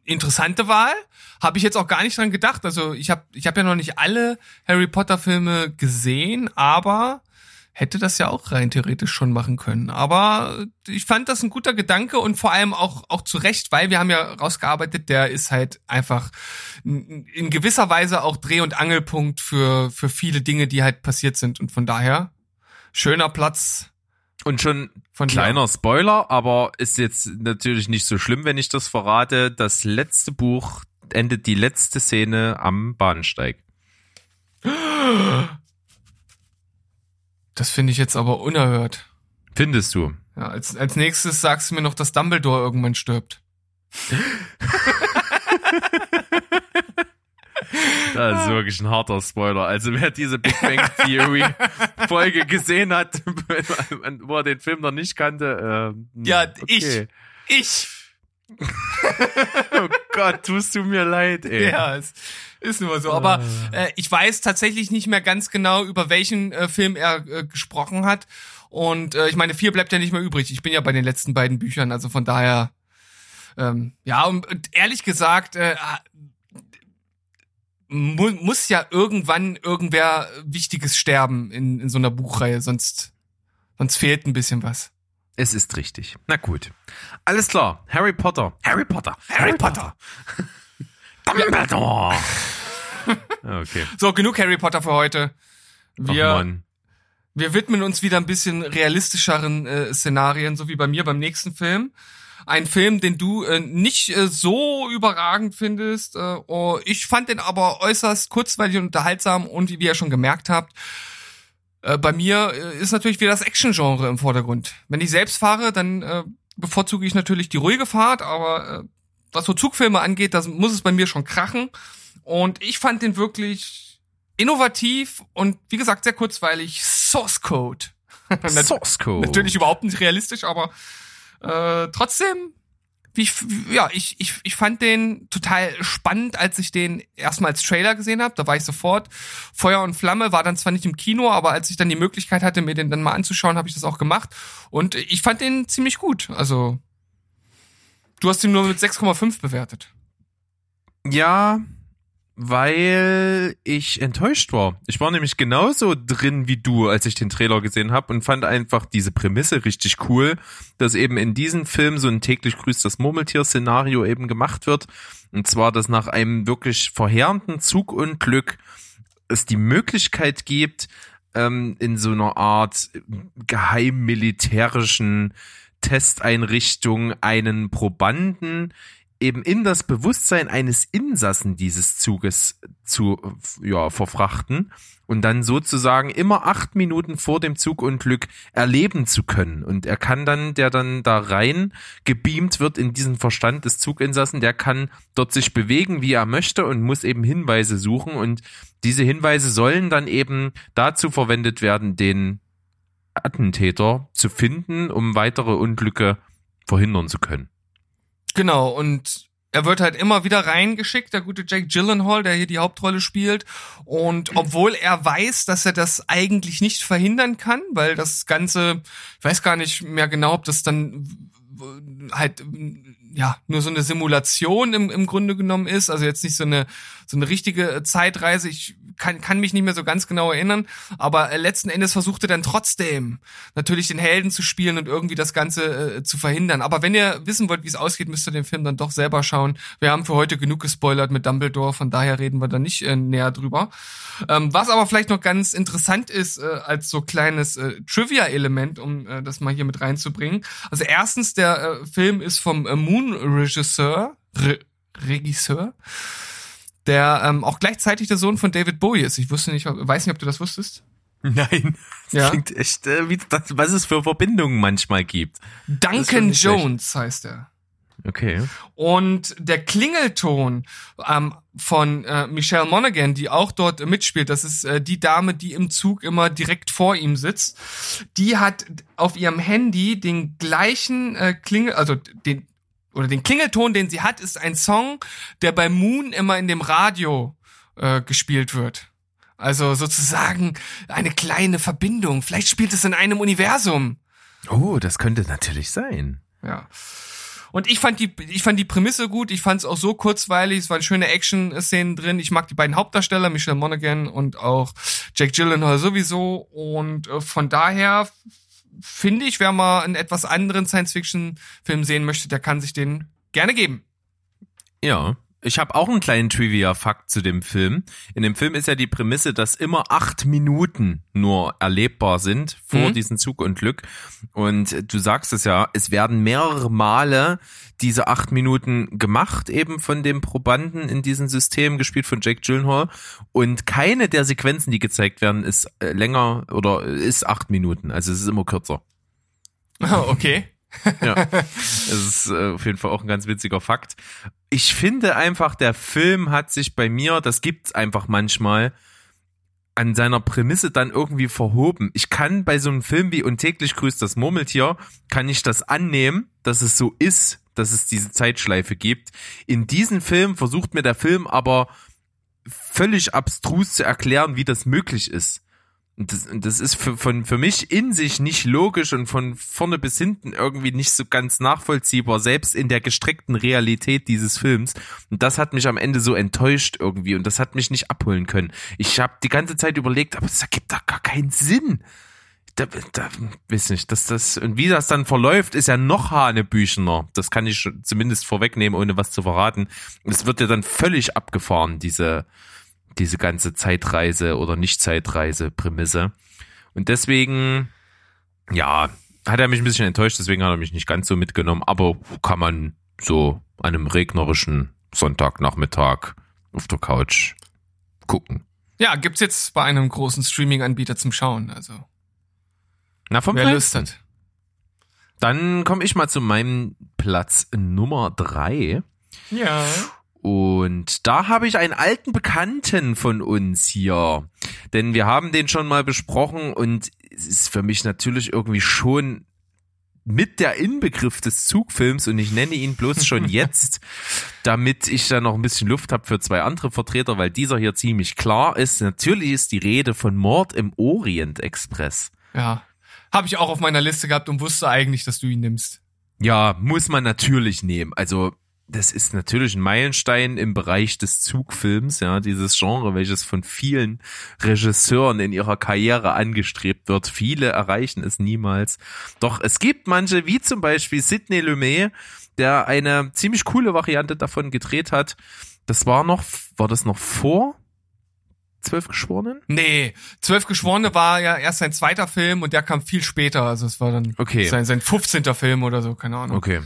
interessante Wahl. Habe ich jetzt auch gar nicht dran gedacht. Also ich habe ich hab ja noch nicht alle Harry Potter Filme gesehen, aber hätte das ja auch rein theoretisch schon machen können. Aber ich fand das ein guter Gedanke und vor allem auch, auch zu Recht, weil wir haben ja rausgearbeitet, der ist halt einfach in gewisser Weise auch Dreh- und Angelpunkt für, für viele Dinge, die halt passiert sind. Und von daher, schöner Platz Und schon von kleiner Spoiler, aber ist jetzt natürlich nicht so schlimm, wenn ich das verrate. Das letzte Buch endet die letzte Szene am Bahnsteig. Das finde ich jetzt aber unerhört. Findest du? Ja, als, als nächstes sagst du mir noch, dass Dumbledore irgendwann stirbt. Das ist wirklich ein harter Spoiler. Also wer diese Big Bang Theory Folge gesehen hat, wo er den Film noch nicht kannte, ähm, Ja, okay. ich. Ich. Oh Gott, tust du mir leid, ey. Ja, es ist nur so. Aber äh, ich weiß tatsächlich nicht mehr ganz genau, über welchen äh, Film er äh, gesprochen hat. Und äh, ich meine, vier bleibt ja nicht mehr übrig. Ich bin ja bei den letzten beiden Büchern, also von daher. Ähm, ja, und, und ehrlich gesagt, äh, mu muss ja irgendwann irgendwer Wichtiges sterben in, in so einer Buchreihe, sonst, sonst fehlt ein bisschen was. Es ist richtig. Na gut. Alles klar. Harry Potter. Harry Potter. Harry Potter. Dumbledore. Okay. So, genug Harry Potter für heute. Wir, wir widmen uns wieder ein bisschen realistischeren äh, Szenarien, so wie bei mir beim nächsten Film. Ein Film, den du äh, nicht äh, so überragend findest. Äh, oh, ich fand den aber äußerst kurzweilig und unterhaltsam und wie ihr schon gemerkt habt, äh, bei mir äh, ist natürlich wieder das Action-Genre im Vordergrund. Wenn ich selbst fahre, dann äh, bevorzuge ich natürlich die ruhige Fahrt, aber äh, was so Zugfilme angeht, das muss es bei mir schon krachen. Und ich fand den wirklich innovativ und wie gesagt sehr kurzweilig. Source Code. Source Code. Natürlich überhaupt nicht realistisch, aber äh, trotzdem, ich, ja, ich, ich, ich fand den total spannend, als ich den erstmal als Trailer gesehen habe. Da war ich sofort Feuer und Flamme, war dann zwar nicht im Kino, aber als ich dann die Möglichkeit hatte, mir den dann mal anzuschauen, habe ich das auch gemacht. Und ich fand den ziemlich gut. Also, du hast ihn nur mit 6,5 bewertet. Ja, weil ich enttäuscht war. Ich war nämlich genauso drin wie du, als ich den Trailer gesehen habe und fand einfach diese Prämisse richtig cool, dass eben in diesem Film so ein täglich grüßt das Murmeltier-Szenario eben gemacht wird. Und zwar, dass nach einem wirklich verheerenden Zugunglück es die Möglichkeit gibt, ähm, in so einer Art geheimmilitärischen Testeinrichtung einen Probanden eben in das Bewusstsein eines Insassen dieses Zuges zu ja, verfrachten und dann sozusagen immer acht Minuten vor dem Zugunglück erleben zu können. Und er kann dann, der dann da rein gebeamt wird in diesen Verstand des Zuginsassen, der kann dort sich bewegen, wie er möchte und muss eben Hinweise suchen. Und diese Hinweise sollen dann eben dazu verwendet werden, den Attentäter zu finden, um weitere Unglücke verhindern zu können. Genau, und er wird halt immer wieder reingeschickt, der gute Jake Gyllenhaal, der hier die Hauptrolle spielt. Und obwohl er weiß, dass er das eigentlich nicht verhindern kann, weil das Ganze, ich weiß gar nicht mehr genau, ob das dann halt ja nur so eine Simulation im, im Grunde genommen ist, also jetzt nicht so eine so eine richtige Zeitreise. Ich kann, kann mich nicht mehr so ganz genau erinnern, aber äh, letzten Endes versuchte dann trotzdem natürlich den Helden zu spielen und irgendwie das Ganze äh, zu verhindern. Aber wenn ihr wissen wollt, wie es ausgeht, müsst ihr den Film dann doch selber schauen. Wir haben für heute genug gespoilert mit Dumbledore, von daher reden wir da nicht äh, näher drüber. Ähm, was aber vielleicht noch ganz interessant ist, äh, als so kleines äh, Trivia-Element, um äh, das mal hier mit reinzubringen. Also erstens, der äh, Film ist vom äh, Moon-Regisseur, Re Regisseur, der ähm, auch gleichzeitig der Sohn von David Bowie ist. Ich wusste nicht, weiß nicht, ob du das wusstest. Nein, das Ja. klingt echt, äh, wie das, was es für Verbindungen manchmal gibt. Duncan nicht schlecht. Jones heißt er. Okay. Und der Klingelton ähm, von äh, Michelle Monaghan, die auch dort mitspielt, das ist äh, die Dame, die im Zug immer direkt vor ihm sitzt, die hat auf ihrem Handy den gleichen äh, Klingel, also den oder den Klingelton, den sie hat, ist ein Song, der bei Moon immer in dem Radio äh, gespielt wird. Also sozusagen eine kleine Verbindung. Vielleicht spielt es in einem Universum. Oh, das könnte natürlich sein. Ja. Und ich fand die, ich fand die Prämisse gut. Ich fand es auch so kurzweilig. Es waren schöne Action-Szenen drin. Ich mag die beiden Hauptdarsteller, Michelle Monaghan und auch Jake Gyllenhaal sowieso. Und äh, von daher finde ich, wer mal einen etwas anderen Science-Fiction-Film sehen möchte, der kann sich den gerne geben. Ja. Ich habe auch einen kleinen Trivia-Fakt zu dem Film. In dem Film ist ja die Prämisse, dass immer acht Minuten nur erlebbar sind vor Mhm. diesem Zugunglück. Und du sagst es ja, es werden mehrere Male diese acht Minuten gemacht, eben von dem Probanden in diesem System, gespielt von Jake Gyllenhaal. Und keine der Sequenzen, die gezeigt werden, ist äh, länger oder ist acht Minuten. Also es ist immer kürzer. okay. Ja, es ist äh, auf jeden Fall auch ein ganz witziger Fakt. Ich finde einfach, der Film hat sich bei mir, das gibt's einfach manchmal, an seiner Prämisse dann irgendwie verhoben. Ich kann bei so einem Film wie Und täglich grüßt das Murmeltier, kann ich das annehmen, dass es so ist, dass es diese Zeitschleife gibt. In diesem Film versucht mir der Film aber völlig abstrus zu erklären, wie das möglich ist. Und das, das ist für, von, für mich in sich nicht logisch und von vorne bis hinten irgendwie nicht so ganz nachvollziehbar, selbst in der gestreckten Realität dieses Films. Und das hat mich am Ende so enttäuscht irgendwie und das hat mich nicht abholen können. Ich habe die ganze Zeit überlegt, aber das ergibt doch gar keinen Sinn. Da, da, weiß nicht, dass das, und wie das dann verläuft, ist ja noch hanebüchener. Das kann ich zumindest vorwegnehmen, ohne was zu verraten. Es wird ja dann völlig abgefahren, diese, diese ganze Zeitreise oder Nicht-Zeitreise-Prämisse. Und deswegen, ja, hat er mich ein bisschen enttäuscht, deswegen hat er mich nicht ganz so mitgenommen, aber kann man so an einem regnerischen Sonntagnachmittag auf der Couch gucken. Ja, gibt's jetzt bei einem großen Streaming-Anbieter zum Schauen. Also Na, vom wer Lust hat. Dann komme ich mal zu meinem Platz Nummer drei. Ja. Und da habe ich einen alten Bekannten von uns hier. Denn wir haben den schon mal besprochen und es ist für mich natürlich irgendwie schon mit der Inbegriff des Zugfilms und ich nenne ihn bloß schon jetzt, damit ich da noch ein bisschen Luft habe für zwei andere Vertreter, weil dieser hier ziemlich klar ist. Natürlich ist die Rede von Mord im Orient Express. Ja. Habe ich auch auf meiner Liste gehabt und wusste eigentlich, dass du ihn nimmst. Ja, muss man natürlich nehmen. Also das ist natürlich ein Meilenstein im Bereich des Zugfilms, ja, dieses Genre, welches von vielen Regisseuren in ihrer Karriere angestrebt wird. Viele erreichen es niemals. Doch es gibt manche, wie zum Beispiel Sidney Lumet, der eine ziemlich coole Variante davon gedreht hat. Das war noch, war das noch vor Zwölf Geschworenen? Nee, Zwölf Geschworene war ja erst sein zweiter Film und der kam viel später. Also es war dann Okay. sein, sein 15. Film oder so, keine Ahnung. Okay.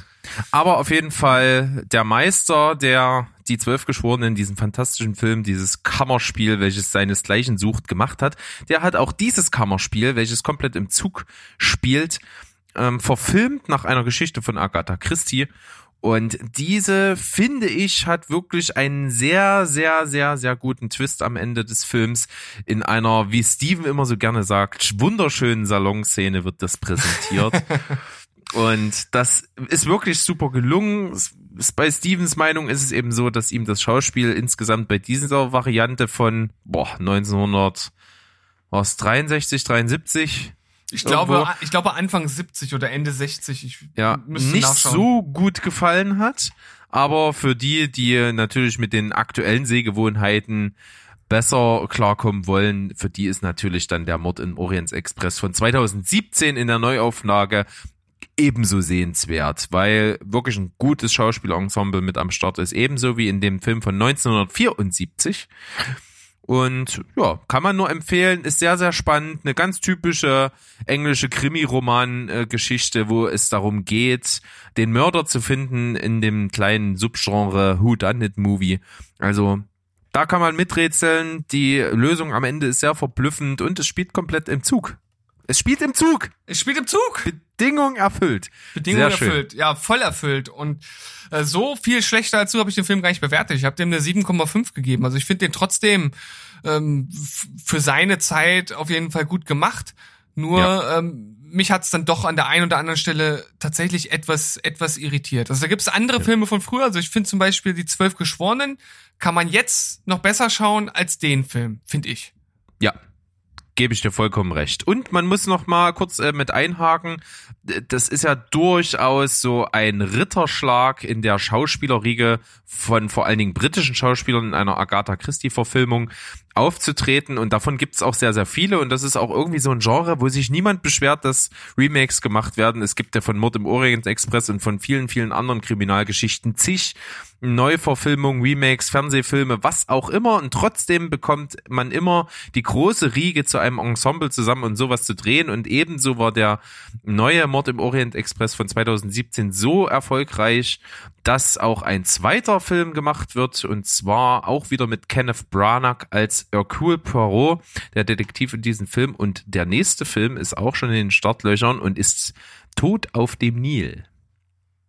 Aber auf jeden Fall der Meister, der die zwölf Geschworenen, diesen fantastischen Film, dieses Kammerspiel, welches seinesgleichen sucht, gemacht hat, der hat auch dieses Kammerspiel, welches komplett im Zug spielt, ähm, verfilmt nach einer Geschichte von Agatha Christie. Und diese, finde ich, hat wirklich einen sehr, sehr, sehr, sehr guten Twist am Ende des Films. In einer, wie Steven immer so gerne sagt, wunderschönen Salonszene wird das präsentiert. Und das ist wirklich super gelungen. Bei Stevens Meinung ist es eben so, dass ihm das Schauspiel insgesamt bei dieser Variante von boah, 1900 was 63, 73 Ich Irgendwo. glaube, ich glaube Anfang 70 oder Ende 60. Ich ja, nicht so gut gefallen hat. Aber für die, die natürlich mit den aktuellen Sehgewohnheiten besser klarkommen wollen, für die ist natürlich dann der Mord im Orient Express von 2017 in der Neuauflage ebenso sehenswert, weil wirklich ein gutes Schauspielensemble mit am Start ist, ebenso wie in dem Film von 1974. Und ja, kann man nur empfehlen, ist sehr, sehr spannend. Eine ganz typische englische Krimi-Roman-Geschichte, wo es darum geht, den Mörder zu finden in dem kleinen Subgenre Who Done It Movie. Also da kann man miträtseln. Die Lösung am Ende ist sehr verblüffend und es spielt komplett im Zug. Es spielt im Zug. Es spielt im Zug. Bedingung erfüllt. Schön. erfüllt. Ja, voll erfüllt. Und äh, so viel schlechter als du habe ich den Film gar nicht bewertet. Ich habe dem eine 7,5 gegeben. Also ich finde den trotzdem ähm, für seine Zeit auf jeden Fall gut gemacht. Nur Ja. ähm, mich hat's dann doch an der einen oder anderen Stelle tatsächlich etwas etwas irritiert. Also da gibt's andere Filme von früher. Also ich finde zum Beispiel die Zwölf Geschworenen kann man jetzt noch besser schauen als den Film, finde ich. Ja, gebe ich dir vollkommen recht. Und man muss noch mal kurz äh, mit einhaken, das ist ja durchaus so ein Ritterschlag in der Schauspielerriege von vor allen Dingen britischen Schauspielern in einer Agatha Christie-Verfilmung aufzutreten und davon gibt's auch sehr, sehr viele und das ist auch irgendwie so ein Genre, wo sich niemand beschwert, dass Remakes gemacht werden. Es gibt ja von Mord im Orient Express und von vielen, vielen anderen Kriminalgeschichten zig Neuverfilmungen, Remakes, Fernsehfilme, was auch immer und trotzdem bekommt man immer die große Riege zu einem Ensemble zusammen und sowas zu drehen und ebenso war der neue Mord im Orient Express von 2017 so erfolgreich, dass auch ein zweiter Film gemacht wird und zwar auch wieder mit Kenneth Branagh als Hercule Poirot, der Detektiv in diesem Film und der nächste Film ist auch schon in den Startlöchern und ist Tod auf dem Nil.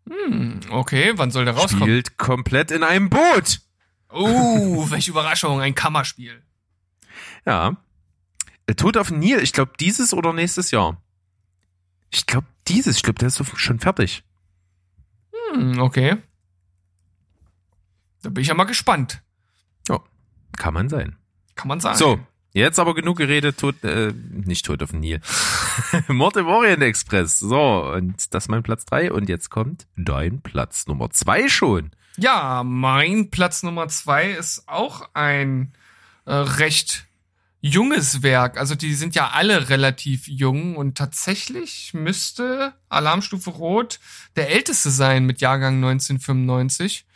Hm, okay, wann soll der rauskommen? Spielt komplett in einem Boot. Oh, welche Überraschung, ein Kammerspiel. Ja. Äh, Tod auf dem Nil, ich glaube dieses oder nächstes Jahr. Ich glaube dieses, ich glaube, der ist schon fertig. Hm, okay. Da bin ich ja mal gespannt. Ja, kann man sein. Kann man sagen. So, jetzt aber genug geredet, Tod, äh, nicht Tod auf dem Nil. Mord im Orient Express. So, und das ist mein Platz drei und jetzt kommt dein Platz Nummer zwei schon. Ja, mein Platz Nummer zwei ist auch ein äh, recht junges Werk. Also die sind ja alle relativ jung und tatsächlich müsste Alarmstufe Rot der älteste sein mit Jahrgang 1995.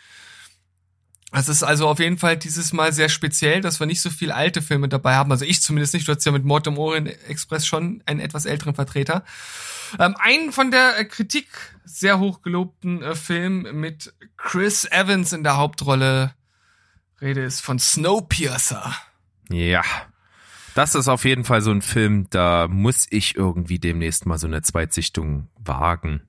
Es ist also auf jeden Fall dieses Mal sehr speziell, dass wir nicht so viel alte Filme dabei haben. Also ich zumindest nicht. Du hast ja mit Mord im Orient Express schon einen etwas älteren Vertreter. Ähm, einen von der äh, Kritik sehr hoch gelobten äh, Film mit Chris Evans in der Hauptrolle. Rede ist von Snowpiercer. Ja. Das ist auf jeden Fall so ein Film, da muss ich irgendwie demnächst mal so eine Zweitsichtung wagen.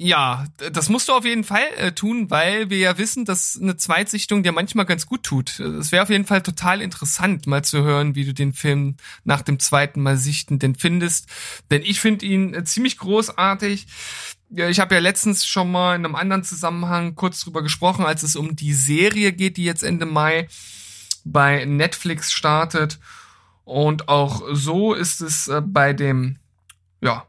Ja, das musst du auf jeden Fall äh, tun, weil wir ja wissen, dass eine Zweitsichtung dir manchmal ganz gut tut. Es wäre auf jeden Fall total interessant, mal zu hören, wie du den Film nach dem zweiten Mal sichten denn findest. Denn ich finde ihn äh, ziemlich großartig. Ja, ich habe ja letztens schon mal in einem anderen Zusammenhang kurz drüber gesprochen, als es um die Serie geht, die jetzt Ende Mai bei Netflix startet. Und auch so ist es äh, bei dem, ja,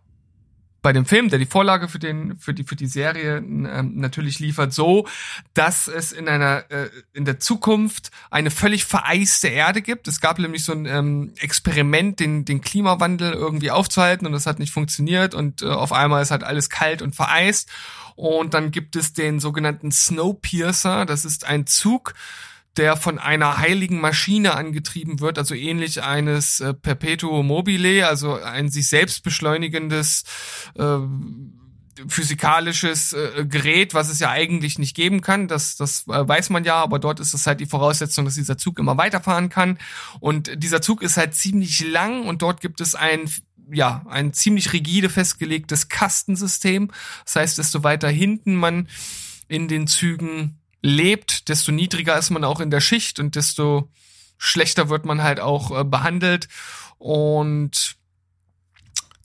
bei dem Film, der die Vorlage für den für die für die Serie ähm, natürlich liefert, so, dass es in einer äh, in der Zukunft eine völlig vereiste Erde gibt. Es gab nämlich so ein ähm, Experiment, den den Klimawandel irgendwie aufzuhalten und das hat nicht funktioniert und äh, auf einmal ist halt alles kalt und vereist und dann gibt es den sogenannten Snowpiercer. Das ist ein Zug der von einer heiligen Maschine angetrieben wird, also ähnlich eines äh, Perpetuum mobile, also ein sich selbst beschleunigendes äh, physikalisches äh, Gerät, was es ja eigentlich nicht geben kann. Das, das äh, weiß man ja, aber dort ist es halt die Voraussetzung, dass dieser Zug immer weiterfahren kann. Und dieser Zug ist halt ziemlich lang und dort gibt es ein ja, ein ziemlich rigide festgelegtes Kastensystem. Das heißt, desto weiter hinten man in den Zügen lebt, desto niedriger ist man auch in der Schicht und desto schlechter wird man halt auch äh, behandelt. Und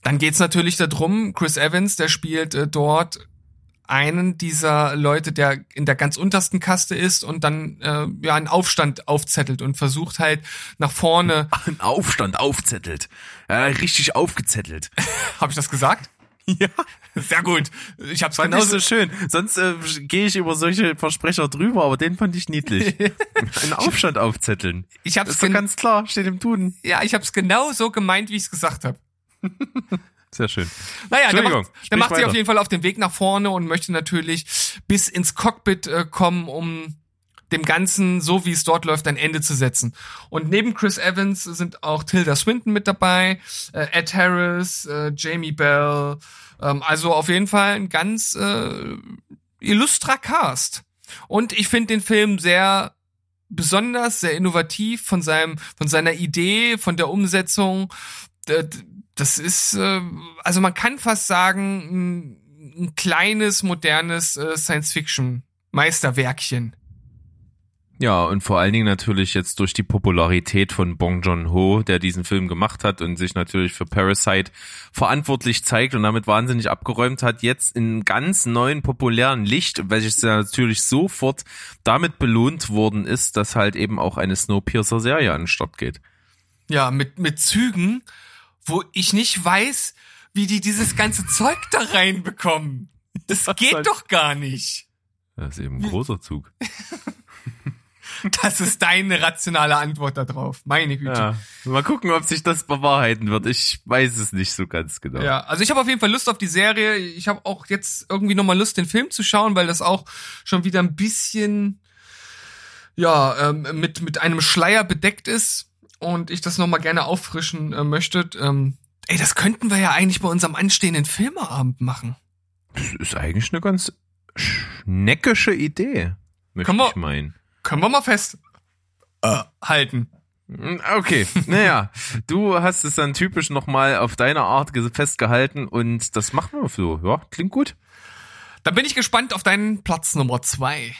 dann geht's natürlich darum, Chris Evans, der spielt äh, dort einen dieser Leute, der in der ganz untersten Kaste ist und dann äh, ja einen Aufstand aufzettelt und versucht halt nach vorne. Ein Aufstand aufzettelt. Ja, richtig aufgezettelt. Habe ich das gesagt? Ja. Sehr gut. Ich hab's Fand ich genauso so schön. Sonst äh, gehe ich über solche Versprecher drüber, aber den fand ich niedlich. Einen Aufstand aufzetteln. Ich hab's ist doch ganz klar, steht im Duden. Ja, ich hab's genau so gemeint, wie ich's gesagt habe. Sehr schön. Naja, der macht, der macht sich auf jeden Fall auf den Weg nach vorne und möchte natürlich bis ins Cockpit äh, kommen, um dem Ganzen, so wie es dort läuft, ein Ende zu setzen. Und neben Chris Evans sind auch Tilda Swinton mit dabei, äh, Ed Harris, äh, Jamie Bell, ähm, also auf jeden Fall ein ganz äh, illustrer Cast. Und ich finde den Film sehr besonders, sehr innovativ von seinem, von seiner Idee, von der Umsetzung. Das ist, äh, also man kann fast sagen, ein, ein kleines, modernes äh, Science-Fiction-Meisterwerkchen. Ja, und vor allen Dingen natürlich jetzt durch die Popularität von Bong Joon-ho, der diesen Film gemacht hat und sich natürlich für Parasite verantwortlich zeigt und damit wahnsinnig abgeräumt hat, jetzt in ganz neuen populären Licht, welches ja natürlich sofort damit belohnt worden ist, dass halt eben auch eine Snowpiercer-Serie an den Start geht. Ja, mit, mit Zügen, wo ich nicht weiß, wie die dieses ganze Zeug da reinbekommen. Das geht doch gar nicht. Das ist eben ein großer Zug. Das ist deine rationale Antwort darauf. Meine Güte. Ja. Mal gucken, ob sich das bewahrheiten wird. Ich weiß es nicht so ganz genau. Ja, also ich habe auf jeden Fall Lust auf die Serie. Ich habe auch jetzt irgendwie nochmal Lust, den Film zu schauen, weil das auch schon wieder ein bisschen ja ähm, mit mit einem Schleier bedeckt ist und ich das nochmal gerne auffrischen äh, möchte. Ähm, ey, das könnten wir ja eigentlich bei unserem anstehenden Filmeabend machen. Das ist eigentlich eine ganz schneckische Idee, möchte Können ich meinen. Können wir mal fest äh, halten. Mm, Okay, naja, du hast es dann typisch nochmal auf deine Art ge- festgehalten und das machen wir so. Ja, klingt gut. Dann bin ich gespannt auf deinen Platz Nummer zwei.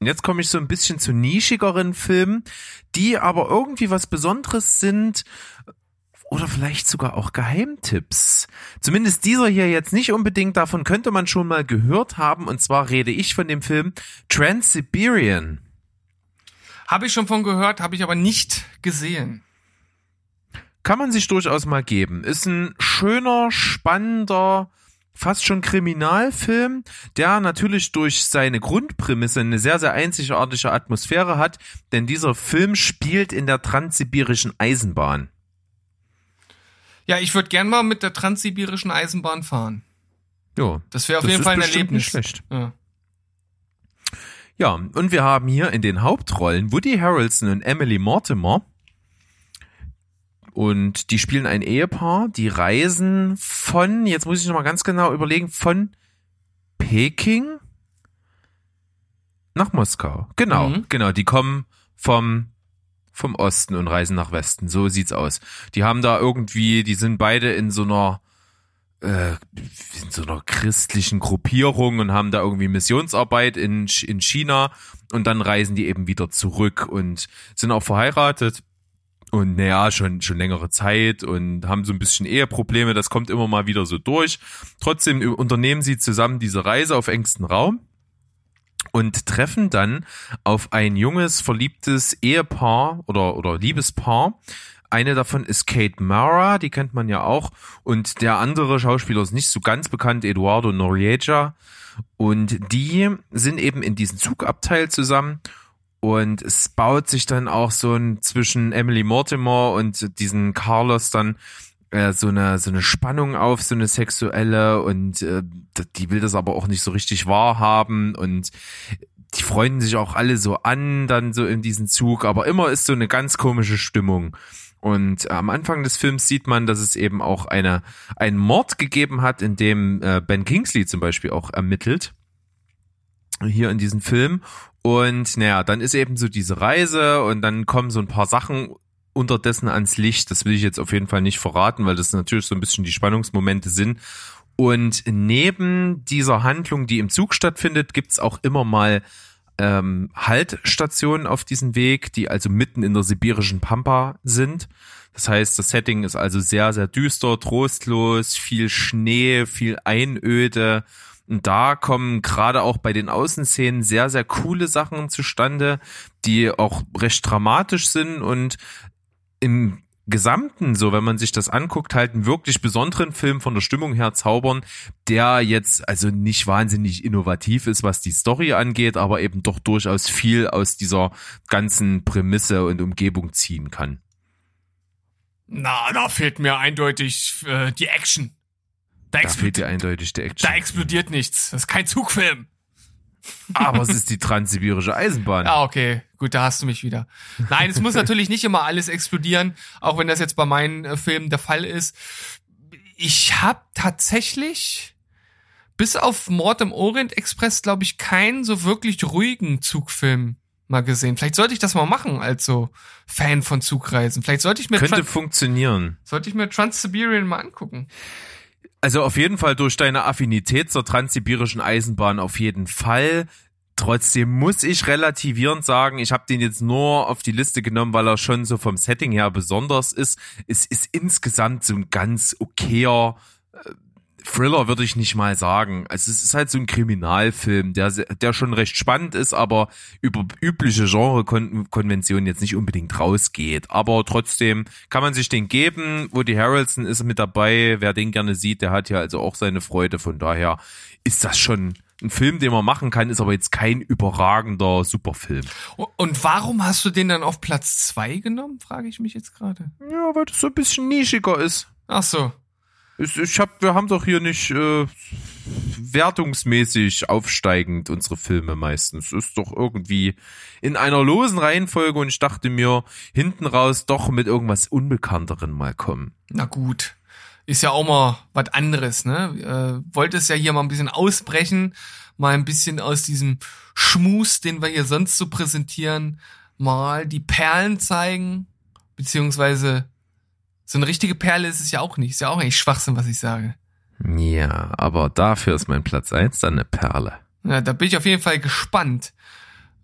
Und jetzt komme ich so ein bisschen zu nischigeren Filmen, die aber irgendwie was Besonderes sind oder vielleicht sogar auch Geheimtipps. Zumindest dieser hier jetzt nicht unbedingt, davon könnte man schon mal gehört haben und zwar rede ich von dem Film Trans-Siberian. Habe ich schon von gehört, habe ich aber nicht gesehen. kann man sich durchaus mal geben. Ist ein schöner, spannender, fast schon Kriminalfilm, der natürlich durch seine Grundprämisse eine sehr, sehr einzigartige Atmosphäre hat, denn dieser Film spielt in der transsibirischen Eisenbahn. Ja, ich würde gern mal mit der transsibirischen Eisenbahn fahren. Ja, Das wäre auf Das jeden Fall ein Erlebnis. nicht schlecht. Ja. Ja, und wir haben hier in den Hauptrollen Woody Harrelson und Emily Mortimer. Und die spielen ein Ehepaar, die reisen von, jetzt muss ich nochmal ganz genau überlegen, von Peking nach Moskau. Genau, Mhm. genau, die kommen vom vom Osten und reisen nach Westen. So sieht's aus. Die haben da irgendwie, die sind beide in so einer äh, in so einer christlichen Gruppierung und haben da irgendwie Missionsarbeit in, in China und dann reisen die eben wieder zurück und sind auch verheiratet und naja, schon, schon längere Zeit und haben so ein bisschen Eheprobleme, das kommt immer mal wieder so durch. Trotzdem ü- unternehmen sie zusammen diese Reise auf engstem Raum und treffen dann auf ein junges, verliebtes Ehepaar oder, oder Liebespaar. Eine davon ist Kate Mara, die kennt man ja auch. Und der andere Schauspieler ist nicht so ganz bekannt, Eduardo Noriega. Und die sind eben in diesem Zugabteil zusammen. Und es baut sich dann auch so ein zwischen Emily Mortimer und diesen Carlos dann äh, so eine so eine Spannung auf, so eine sexuelle und äh, die will das aber auch nicht so richtig wahrhaben und die freunden sich auch alle so an, dann so in diesen Zug, aber immer ist so eine ganz komische Stimmung. Und am Anfang des Films sieht man, dass es eben auch eine, einen Mord gegeben hat, in dem äh, Ben Kingsley zum Beispiel auch ermittelt. Hier in diesem Film. Und naja, dann ist eben so diese Reise und dann kommen so ein paar Sachen unterdessen ans Licht. Das will ich jetzt auf jeden Fall nicht verraten, weil das natürlich so ein bisschen die Spannungsmomente sind. Und neben dieser Handlung, die im Zug stattfindet, gibt's auch immer mal ähm, Haltstationen auf diesem Weg, die also mitten in der sibirischen Pampa sind. Das heißt, das Setting ist also sehr, sehr düster, trostlos, viel Schnee, viel Einöde. Und da kommen gerade auch bei den Außenszenen sehr, sehr coole Sachen zustande, die auch recht dramatisch sind und im Gesamten, so wenn man sich das anguckt, halt einen wirklich besonderen Film von der Stimmung her zaubern, der jetzt also nicht wahnsinnig innovativ ist, was die Story angeht, aber eben doch durchaus viel aus dieser ganzen Prämisse und Umgebung ziehen kann. Na, da fehlt mir eindeutig äh, die Action. Da, Da fehlt dir explodiert, eindeutig die Action. da explodiert nichts. Das ist kein Zugfilm. Aber es ist die transsibirische Eisenbahn. Ah, okay. Gut, da hast du mich wieder. Nein, es muss natürlich nicht immer alles explodieren, auch wenn das jetzt bei meinen äh, Filmen der Fall ist. Ich habe tatsächlich bis auf Mord im Orient Express, glaube ich, keinen so wirklich ruhigen Zugfilm mal gesehen. Vielleicht sollte ich das mal machen als so Fan von Zugreisen. Vielleicht sollte ich mir, Könnte Tran funktionieren. sollte ich mir Trans-Siberian mal angucken. Also auf jeden Fall durch deine Affinität zur transsibirischen Eisenbahn auf jeden Fall. Trotzdem muss ich relativierend sagen, ich habe den jetzt nur auf die Liste genommen, weil er schon so vom Setting her besonders ist. Es ist insgesamt so ein ganz okayer Thriller, würde ich nicht mal sagen. Also es ist halt so ein Kriminalfilm, der, der schon recht spannend ist, aber über übliche Genre-Konventionen jetzt nicht unbedingt rausgeht. Aber trotzdem kann man sich den geben. Woody Harrelson ist mit dabei. Wer den gerne sieht, der hat ja also auch seine Freude. Von daher ist das schon ein Film, den man machen kann, ist aber jetzt kein überragender Superfilm. Und warum hast du den dann auf Platz zwei genommen, frage ich mich jetzt gerade. Ja, weil das so ein bisschen nischiger ist. Ach so. Ich, ich hab, wir haben doch hier nicht äh, wertungsmäßig aufsteigend unsere Filme meistens. Ist doch irgendwie in einer losen Reihenfolge und ich dachte mir, hinten raus doch mit irgendwas Unbekannteren mal kommen. Na gut. Ist ja auch mal was anderes, ne? Äh, wollte es ja hier mal ein bisschen ausbrechen, mal ein bisschen aus diesem Schmus, den wir hier sonst so präsentieren, mal die Perlen zeigen, beziehungsweise so eine richtige Perle ist es ja auch nicht. Ist ja auch eigentlich Schwachsinn, was ich sage. Ja, aber dafür ist mein Platz eins dann eine Perle. Ja, da bin ich auf jeden Fall gespannt.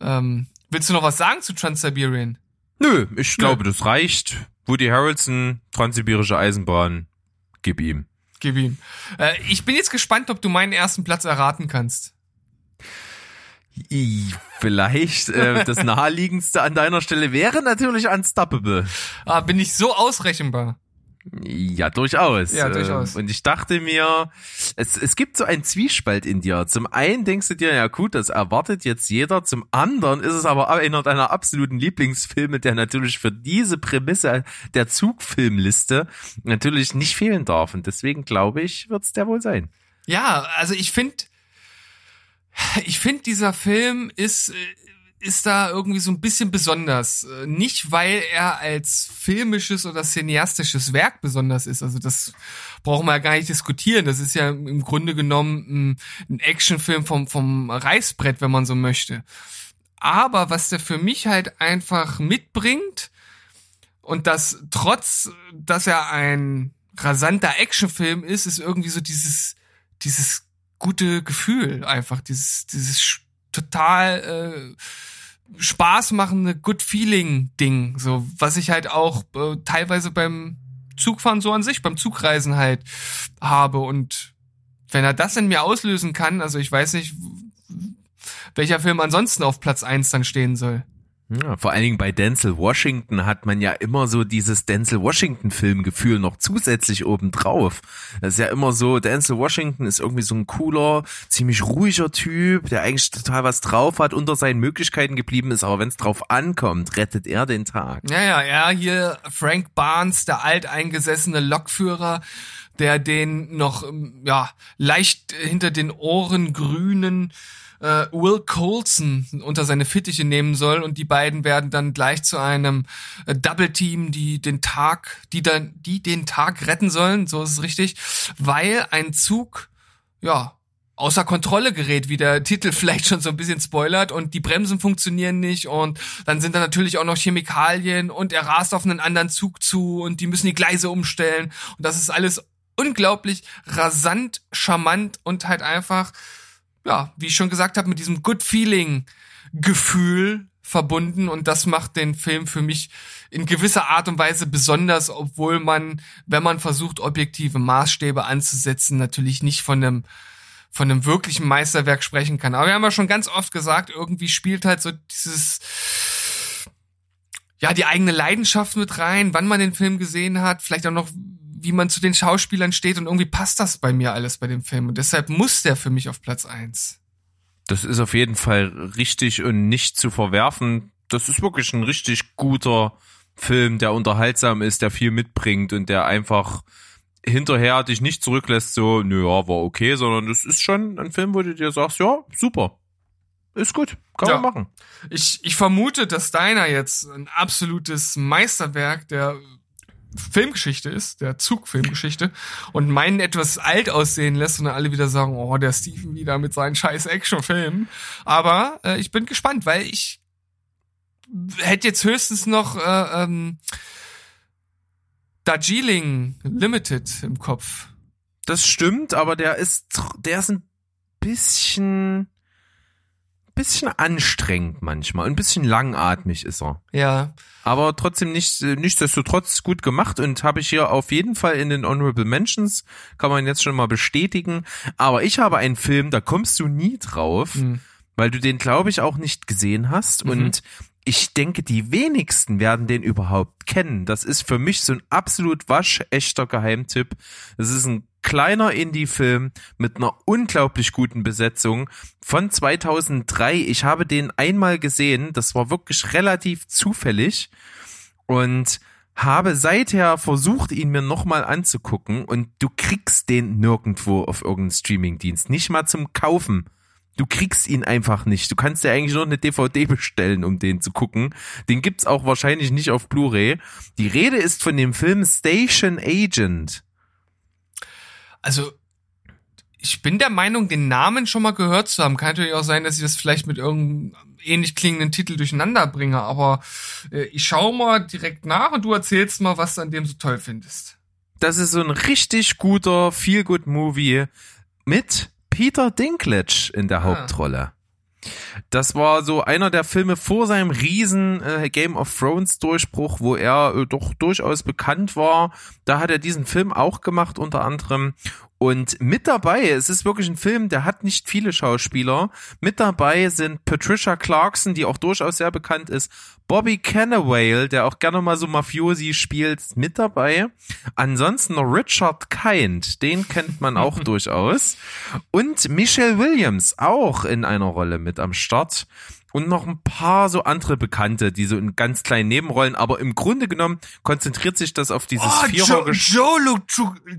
Ähm, willst du noch was sagen zu Trans-Siberian? Nö, ich glaube, das reicht. Woody Harrelson, Transsibirische Eisenbahn, gib ihm. Gib ihm. Äh, ich bin jetzt gespannt, ob du meinen ersten Platz erraten kannst. Vielleicht äh, das naheliegendste an deiner Stelle wäre natürlich Unstoppable. Ah, bin ich so ausrechenbar. Ja, durchaus. Ja, durchaus. Ähm, Und ich dachte mir, es, es gibt so einen Zwiespalt in dir. Zum einen denkst du dir, ja gut, das erwartet jetzt jeder. Zum anderen ist es aber einer deiner absoluten Lieblingsfilme, der natürlich für diese Prämisse der Zugfilmliste natürlich nicht fehlen darf. Und deswegen glaube ich, wird's der wohl sein. Ja, also ich finde, ich finde dieser Film ist äh, ist da irgendwie so ein bisschen besonders. Äh, Nicht, weil er als filmisches oder cineastisches Werk besonders ist. Also das brauchen wir ja gar nicht diskutieren. Das ist ja im Grunde genommen ein- ein Actionfilm vom, vom Reißbrett, wenn man so möchte. Aber was der für mich halt einfach mitbringt und das trotz, dass er ein rasanter Actionfilm ist, ist irgendwie so dieses, dieses gute Gefühl einfach, dieses, dieses total äh, Spaß machende Good Feeling Ding, so was ich halt auch äh, teilweise beim Zugfahren so an sich, beim Zugreisen halt habe. Und wenn er das in mir auslösen kann, also ich weiß nicht, welcher Film ansonsten auf Platz eins dann stehen soll. Ja, vor allen Dingen bei Denzel Washington hat man ja immer so dieses Denzel Washington Filmgefühl noch zusätzlich obendrauf. Das ist ja immer so, Denzel Washington ist irgendwie so ein cooler, ziemlich ruhiger Typ, der eigentlich total was drauf hat, unter seinen Möglichkeiten geblieben ist, aber wenn es drauf ankommt, rettet er den Tag. Ja, ja, ja, hier Frank Barnes, der alteingesessene Lokführer, der den noch ja leicht hinter den Ohren grünen äh, Will Colson unter seine Fittiche nehmen soll und die beiden werden dann gleich zu einem äh, Double Team, die den Tag, die dann die den Tag retten sollen, so ist es richtig, weil ein Zug ja außer Kontrolle gerät, wie der Titel vielleicht schon so ein bisschen spoilert und die Bremsen funktionieren nicht und dann sind da natürlich auch noch Chemikalien und er rast auf einen anderen Zug zu und die müssen die Gleise umstellen und das ist alles unglaublich rasant, charmant und halt einfach ja, wie ich schon gesagt habe, mit diesem Good Feeling Gefühl verbunden und das macht den Film für mich in gewisser Art und Weise besonders, obwohl man, wenn man versucht, objektive Maßstäbe anzusetzen, natürlich nicht von einem von einem wirklichen Meisterwerk sprechen kann. Aber wir haben ja schon ganz oft gesagt, irgendwie spielt halt so dieses ja, die eigene Leidenschaft mit rein, wann man den Film gesehen hat, vielleicht auch noch wie man zu den Schauspielern steht und irgendwie passt das bei mir alles bei dem Film und deshalb muss der für mich auf Platz eins. Das ist auf jeden Fall richtig und nicht zu verwerfen. Das ist wirklich ein richtig guter Film, der unterhaltsam ist, der viel mitbringt und der einfach hinterher dich nicht zurücklässt, so, nö, ja, war okay, sondern das ist schon ein Film, wo du dir sagst, ja, super. Ist gut, kann Ja. man machen. Ich, ich vermute, dass deiner jetzt ein absolutes Meisterwerk der Filmgeschichte ist, der Zugfilmgeschichte, und meinen etwas alt aussehen lässt und dann alle wieder sagen, oh, der Steven wieder mit seinen scheiß Actionfilmen. Aber äh, ich bin gespannt, weil ich hätte jetzt höchstens noch äh, ähm, Darjeeling Limited im Kopf. Das stimmt, aber der ist, der ist ein bisschen, bisschen anstrengend manchmal. Ein bisschen langatmig ist er. Ja, Aber trotzdem nicht, äh, nichtsdestotrotz gut gemacht und habe ich hier auf jeden Fall in den Honorable Mentions, kann man jetzt schon mal bestätigen. Aber ich habe einen Film, da kommst du nie drauf, Hm. weil du den, glaube ich, auch nicht gesehen hast. Mhm. Und ich denke, die wenigsten werden den überhaupt kennen. Das ist für mich so ein absolut waschechter Geheimtipp. Es ist ein kleiner Indie-Film mit einer unglaublich guten Besetzung von 2003. Ich habe den einmal gesehen. Das war wirklich relativ zufällig und habe seither versucht, ihn mir nochmal anzugucken und du kriegst den nirgendwo auf irgendeinem Streamingdienst. Nicht mal zum Kaufen. Du kriegst ihn einfach nicht. Du kannst dir eigentlich nur eine DVD bestellen, um den zu gucken. Den gibt's auch wahrscheinlich nicht auf Blu-ray. Die Rede ist von dem Film Station Agent. Also, ich bin der Meinung, den Namen schon mal gehört zu haben. Kann natürlich auch sein, dass ich das vielleicht mit irgendeinem ähnlich klingenden Titel durcheinander bringe, aber äh, ich schaue mal direkt nach und du erzählst mal, was du an dem so toll findest. Das ist so ein richtig guter Feel-Good-Movie mit Peter Dinklage in der Ah. Hauptrolle. Das war so einer der Filme vor seinem riesen äh, Game of Thrones Durchbruch, wo er äh, doch durchaus bekannt war. Da hat er diesen Film auch gemacht unter anderem. Und mit dabei, es ist wirklich ein Film, der hat nicht viele Schauspieler. Mit dabei sind Patricia Clarkson, die auch durchaus sehr bekannt ist, Bobby Cannavale, der auch gerne mal so Mafiosi spielt, mit dabei. Ansonsten noch Richard Kind, den kennt man auch durchaus. Und Michelle Williams auch in einer Rolle mit am Start. Und noch ein paar so andere Bekannte, die so in ganz kleinen Nebenrollen, aber im Grunde genommen konzentriert sich das auf dieses Oh, Vierer Joe, Joe,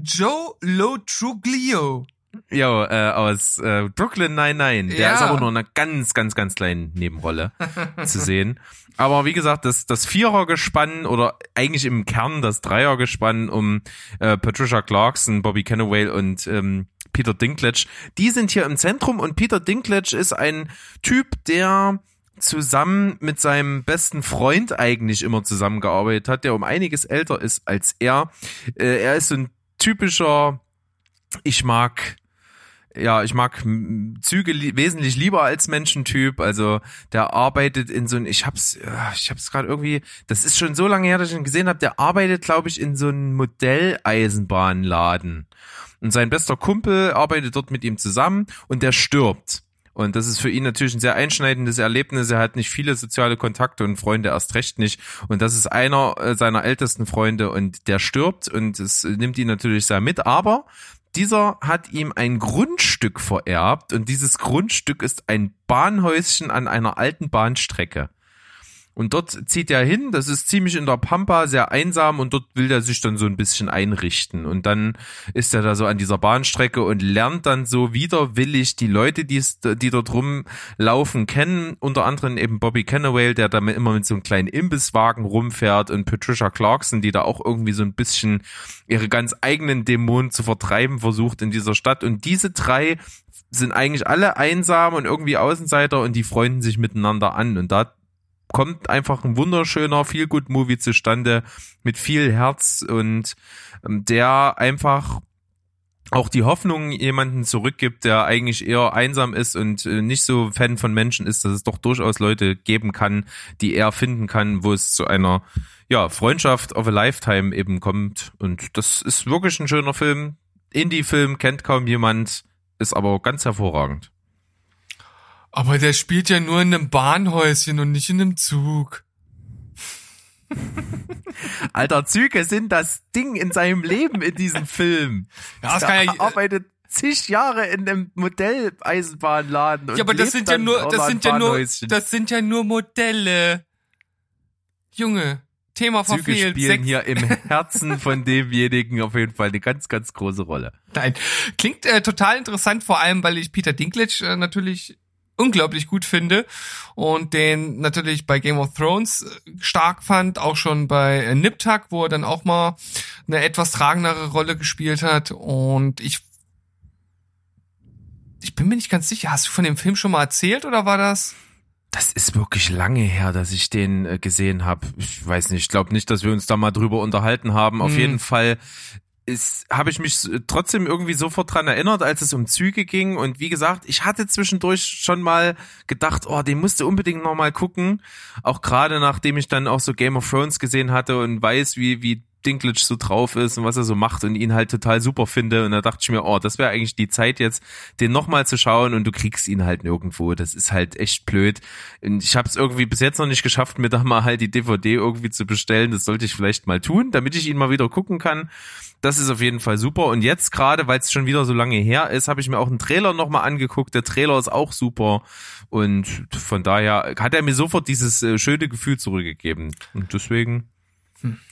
Joe Lo Truglio. Ja, äh, aus äh, Brooklyn Nine-Nine. Der Ja. ist aber nur in einer ganz, ganz, ganz kleinen Nebenrolle zu sehen. Aber wie gesagt, das, das Vierergespann oder eigentlich im Kern das Dreiergespann um äh, Patricia Clarkson, Bobby Cannavale und ähm, Peter Dinklage, die sind hier im Zentrum und Peter Dinklage ist ein Typ, der zusammen mit seinem besten Freund eigentlich immer zusammengearbeitet hat, der um einiges älter ist als er. Äh, er ist so ein typischer, ich mag ja, ich mag Züge li wesentlich lieber als Menschentyp. Also der arbeitet in so ein, ich hab's, ja, ich hab's gerade irgendwie, das ist schon so lange her, dass ich ihn gesehen habe. Der arbeitet, glaube ich, in so einem Modelleisenbahnladen. Und sein bester Kumpel arbeitet dort mit ihm zusammen und der stirbt. Und das ist für ihn natürlich ein sehr einschneidendes Erlebnis. Er hat nicht viele soziale Kontakte und Freunde erst recht nicht. Und das ist einer äh, seiner ältesten Freunde und der stirbt und es nimmt ihn natürlich sehr mit. Aber dieser hat ihm ein Grundstück vererbt und dieses Grundstück ist ein Bahnhäuschen an einer alten Bahnstrecke. Und dort zieht er hin, das ist ziemlich in der Pampa, sehr einsam und dort will er sich dann so ein bisschen einrichten. Und dann ist er da so an dieser Bahnstrecke und lernt dann so widerwillig die Leute, die, die dort rumlaufen, kennen. Unter anderem eben Bobby Cannaway, der da immer mit so einem kleinen Imbisswagen rumfährt und Patricia Clarkson, die da auch irgendwie so ein bisschen ihre ganz eigenen Dämonen zu vertreiben versucht in dieser Stadt. Und diese drei sind eigentlich alle einsam und irgendwie Außenseiter und die freunden sich miteinander an. Und da kommt einfach ein wunderschöner Feel-Good-Movie zustande mit viel Herz und ähm, der einfach auch die Hoffnung jemanden zurückgibt, der eigentlich eher einsam ist und äh, nicht so Fan von Menschen ist, dass es doch durchaus Leute geben kann, die er finden kann, wo es zu einer ja, Freundschaft of a Lifetime eben kommt. Und das ist wirklich ein schöner Film. Indie-Film kennt kaum jemand, ist aber ganz hervorragend. Aber der spielt ja nur in einem Bahnhäuschen und nicht in einem Zug. Alter, Züge sind das Ding in seinem Leben in diesem Film. Ja, das Er kann ja, arbeitet zig Jahre in einem Modelleisenbahnladen. und ja, aber das sind ja nur, das sind ja nur, das sind ja nur Modelle. Junge, Thema Züge verfehlt. spielen Sechs- hier im Herzen von demjenigen auf jeden Fall eine ganz, ganz große Rolle. Nein. Klingt äh, total interessant, vor allem, weil ich Peter Dinklage äh, natürlich unglaublich gut finde und den natürlich bei Game of Thrones äh, stark fand, auch schon bei äh, Nip Tuck, wo er dann auch mal eine etwas tragendere Rolle gespielt hat und ich ich bin mir nicht ganz sicher, hast du von dem Film schon mal erzählt oder war das? Das ist wirklich lange her, dass ich den äh, gesehen habe. Ich weiß nicht, ich glaube nicht, dass wir uns da mal drüber unterhalten haben. Auf Hm. jeden Fall habe ich mich trotzdem irgendwie sofort dran erinnert, als es um Züge ging. Und wie gesagt, ich hatte zwischendurch schon mal gedacht, oh, den musst du unbedingt noch mal gucken. Auch gerade nachdem ich dann auch so Game of Thrones gesehen hatte und weiß, wie wie Dinklage so drauf ist und was er so macht und ihn halt total super finde. Und da dachte ich mir, oh, das wäre eigentlich die Zeit jetzt, den nochmal zu schauen und du kriegst ihn halt nirgendwo. Das ist halt echt blöd. Und ich habe es irgendwie bis jetzt noch nicht geschafft, mir da mal halt die DVD irgendwie zu bestellen. Das sollte ich vielleicht mal tun, damit ich ihn mal wieder gucken kann. Das ist auf jeden Fall super. Und jetzt gerade, weil es schon wieder so lange her ist, habe ich mir auch einen Trailer nochmal angeguckt. Der Trailer ist auch super. Und von daher hat er mir sofort dieses äh, schöne Gefühl zurückgegeben. Und deswegen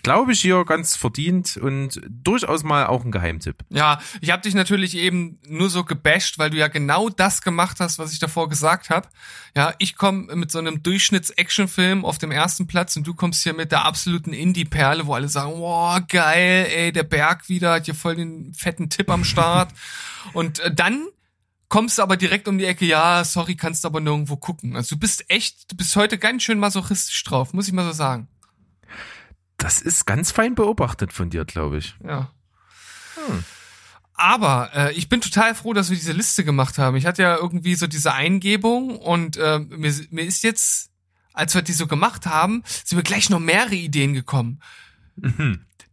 glaube ich hier ganz verdient und durchaus mal auch ein Geheimtipp. Ja, ich habe dich natürlich eben nur so gebasht, weil du ja genau das gemacht hast, was ich davor gesagt habe. Ja, ich komme mit so einem Durchschnitts-Action-Film auf dem ersten Platz und du kommst hier mit der absoluten Indie-Perle, wo alle sagen, wow, geil, ey, der Berg wieder, hat hier voll den fetten Tipp am Start. und äh, dann kommst du aber direkt um die Ecke, ja, sorry, kannst aber nirgendwo gucken. Also du bist echt, du bist heute ganz schön masochistisch drauf, muss ich mal so sagen. Das ist ganz fein beobachtet von dir, glaube ich. Ja. Aber äh, ich bin total froh, dass wir diese Liste gemacht haben. Ich hatte ja irgendwie so diese Eingebung und äh, mir, mir ist jetzt, als wir die so gemacht haben, sind mir gleich noch mehrere Ideen gekommen.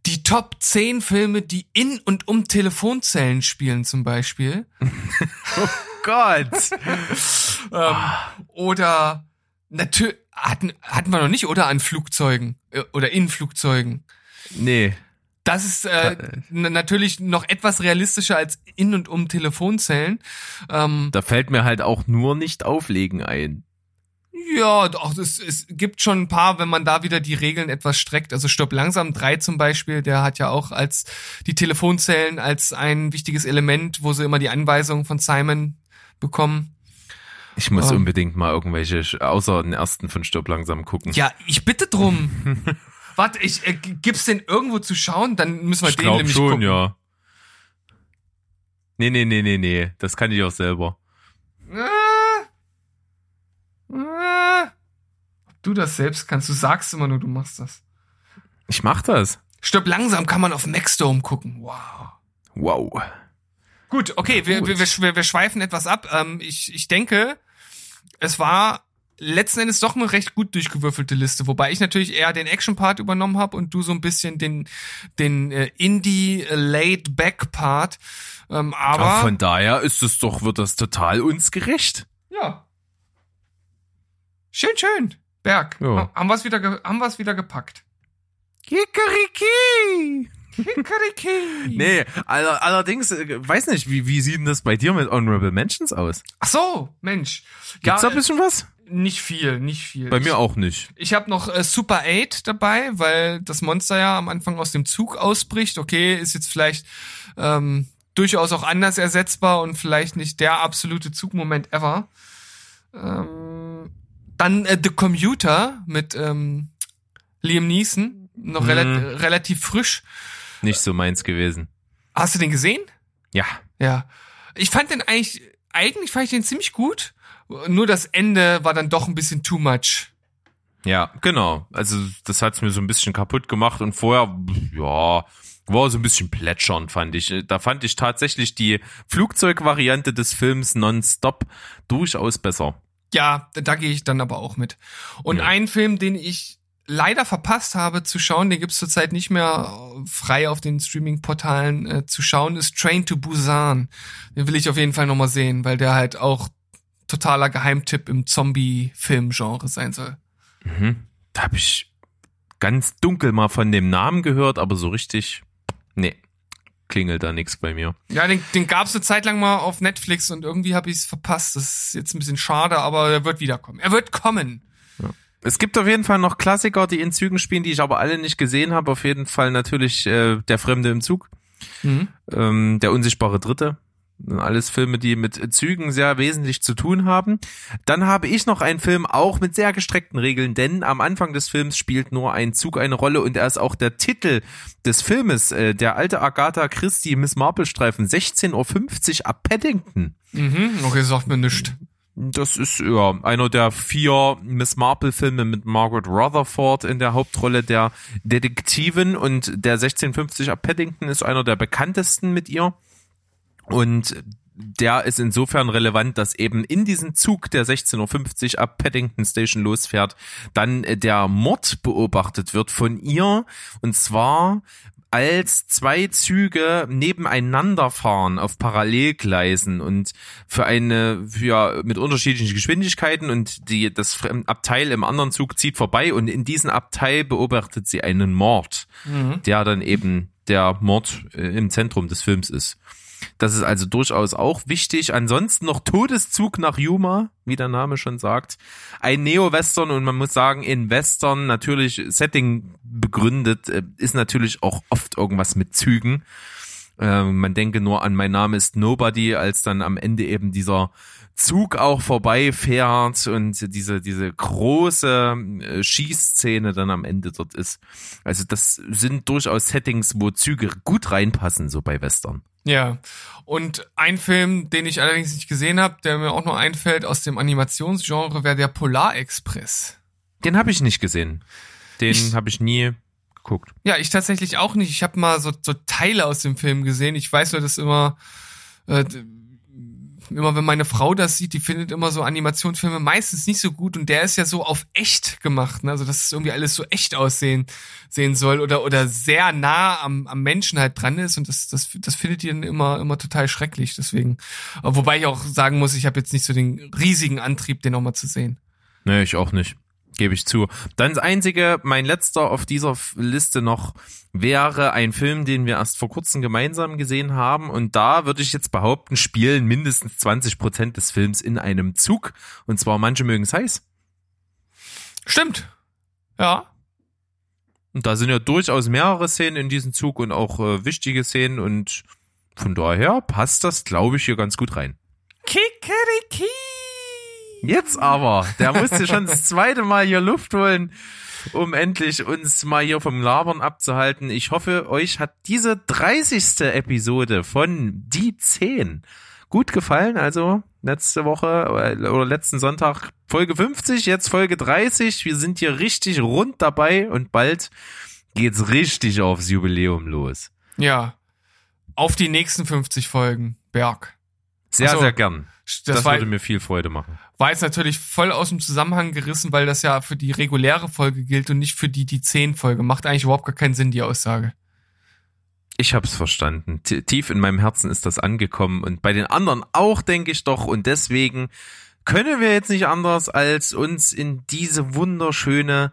Die Top 10 Filme, die in und um Telefonzellen spielen zum Beispiel. Gott! Ähm, oder natürlich hatten, hatten wir noch nicht, oder an Flugzeugen äh, oder in Flugzeugen. Nee. Das ist äh, natürlich noch etwas realistischer als in und um Telefonzellen. Ähm, Da fällt mir halt auch nur nicht auflegen ein. ja, doch, es, es gibt schon ein paar, wenn man da wieder die Regeln etwas streckt. Also Stopp langsam 3 zum Beispiel, der hat ja auch als die Telefonzellen als ein wichtiges Element, wo sie immer die Anweisungen von Simon bekommen. Ich muss Ähm. unbedingt mal irgendwelche, außer den ersten von Stirb langsam gucken. Ja, ich bitte drum. Warte, ich äh, gibt's den irgendwo zu schauen? Dann müssen wir ich den glaube nämlich schon, gucken. ja. Nee, nee, nee, nee, nee. Das kann ich auch selber. Äh, äh, ob du das selbst kannst, du sagst immer nur, du machst das. Ich mach das. Stirb langsam kann man auf Maxdome gucken. Wow. Wow. Gut, okay, wir, Gut. wir, wir, wir schweifen etwas ab. Ähm, ich, ich denke, es war letzten Endes doch eine recht gut durchgewürfelte Liste, wobei ich natürlich eher den Action-Part übernommen habe und du so ein bisschen den, den äh, Indie-Laid-Back-Part. Ähm, aber Aber von daher ist es doch, wird das total uns gerecht. ja. Schön, schön. Berg. Ja. Ha- Haben wir es wieder, haben wir's wieder gepackt. Kikeriki! Kikeriki. Nee, aller, allerdings, äh, weiß nicht, wie, wie sieht denn das bei dir mit Honorable Mentions aus? Ach so, Mensch. Gibt's ja, da ein bisschen was? Nicht viel, nicht viel. Bei mir auch nicht. Ich habe noch äh, Super 8 dabei, weil das Monster ja am Anfang aus dem Zug ausbricht. Okay, ist jetzt vielleicht ähm, durchaus auch anders ersetzbar und vielleicht nicht der absolute Zugmoment ever. Ähm, dann äh, The Commuter mit ähm, Liam Neeson, noch Mhm. rela relativ frisch. Nicht so meins gewesen. Hast du den gesehen? Ja. Ja. Ich fand den eigentlich, eigentlich fand ich den ziemlich gut. Nur das Ende war dann doch ein bisschen too much. Ja, genau. Also das hat's mir so ein bisschen kaputt gemacht und vorher, ja, war so ein bisschen plätschernd, fand ich. Da fand ich tatsächlich die Flugzeugvariante des Films Nonstop durchaus besser. Ja, da, da gehe ich dann aber auch mit. Und Ja. ein Film, den ich leider verpasst habe zu schauen, den gibt's zurzeit nicht mehr frei auf den Streaming-Portalen äh, zu schauen, ist Train to Busan. Den will ich auf jeden Fall nochmal sehen, weil der halt auch totaler Geheimtipp im Zombie-Film-Genre sein soll. Mhm. Da habe ich ganz dunkel mal von dem Namen gehört, aber so richtig, nee, klingelt da nichts bei mir. Ja, den, den gab's eine Zeit lang mal auf Netflix und irgendwie habe ich es verpasst. Das ist jetzt ein bisschen schade, aber er wird wiederkommen. Er wird kommen. Es gibt auf jeden Fall noch Klassiker, die in Zügen spielen, die ich aber alle nicht gesehen habe. Auf jeden Fall natürlich äh, Der Fremde im Zug, Mhm. ähm, Der unsichtbare Dritte. Alles Filme, die mit Zügen sehr wesentlich zu tun haben. Dann habe ich noch einen Film auch mit sehr gestreckten Regeln, denn am Anfang des Films spielt nur ein Zug eine Rolle und er ist auch der Titel des Filmes. Äh, der alte Agatha Christie Miss Marple Streifen 16.50 Uhr ab Paddington. Mhm. Okay, sagt mir nichts. Das ist ja einer der vier Miss Marple Filme mit Margaret Rutherford in der Hauptrolle der Detektivin und der 1650 ab Paddington ist einer der bekanntesten mit ihr. Und der ist insofern relevant, dass eben in diesem Zug, der 16.50 Uhr ab Paddington Station losfährt, dann der Mord beobachtet wird von ihr. Und zwar als zwei Züge nebeneinander fahren auf Parallelgleisen und für eine ja mit unterschiedlichen Geschwindigkeiten und die das Abteil im anderen Zug zieht vorbei und in diesem Abteil beobachtet sie einen Mord, der dann eben der Mord äh, im Zentrum des Films ist. Das ist also durchaus auch wichtig. Ansonsten noch Todeszug nach Yuma, wie der Name schon sagt. Ein Neo-Western und man muss sagen, in Western natürlich Setting begründet, äh, ist natürlich auch oft irgendwas mit Zügen. Äh, man denke nur an Mein Name ist Nobody, als dann am Ende eben dieser Zug auch vorbeifährt und diese, diese große äh, Schießszene dann am Ende dort ist. Also das sind durchaus Settings, wo Züge gut reinpassen, so bei Western. Ja. Und ein Film, den ich allerdings nicht gesehen habe, der mir auch noch einfällt aus dem Animationsgenre, wäre der Polarexpress. Den habe ich nicht gesehen. Den habe ich nie geguckt. Ja, ich tatsächlich auch nicht. Ich habe mal so, so Teile aus dem Film gesehen. Ich weiß nur, dass immer, äh, immer wenn meine Frau das sieht, die findet immer so Animationsfilme meistens nicht so gut und der ist ja so auf echt gemacht, ne? also dass es irgendwie alles so echt aussehen sehen soll oder oder sehr nah am, am Menschen halt dran ist und das das das findet die dann immer immer total schrecklich. Deswegen, äh, wobei ich auch sagen muss, ich habe jetzt nicht so den riesigen Antrieb, den nochmal zu sehen. Nee, ich auch nicht. Gebe ich zu. Dann das einzige, mein letzter auf dieser Liste noch wäre ein Film, den wir erst vor kurzem gemeinsam gesehen haben. Und da würde ich jetzt behaupten, spielen mindestens 20 Prozent des Films in einem Zug. Und zwar manche mögen es heiß. Stimmt. Ja. Und da sind ja durchaus mehrere Szenen in diesem Zug und auch äh, wichtige Szenen. Und von daher passt das, glaube ich, hier ganz gut rein. Kikeriki. Jetzt aber, der musste schon das zweite Mal hier Luft holen, um endlich uns mal hier vom Labern abzuhalten. Ich hoffe, euch hat diese 30. Episode von Die 10 gut gefallen. Also letzte Woche oder letzten Sonntag Folge 50, jetzt Folge 30. Wir sind hier richtig rund dabei und bald geht's richtig aufs Jubiläum los. Ja. Auf die nächsten 50 Folgen. Berg. Sehr, Ach so. sehr gern. Das, Das, war, würde mir viel Freude machen. war jetzt natürlich voll aus dem Zusammenhang gerissen, weil das ja für die reguläre Folge gilt und nicht für die die 10 Folge. Macht eigentlich überhaupt gar keinen Sinn, die Aussage. Ich hab's verstanden. T tief in meinem Herzen ist das angekommen und bei den anderen auch, denke ich doch. Und deswegen können wir jetzt nicht anders, als uns in diese wunderschöne,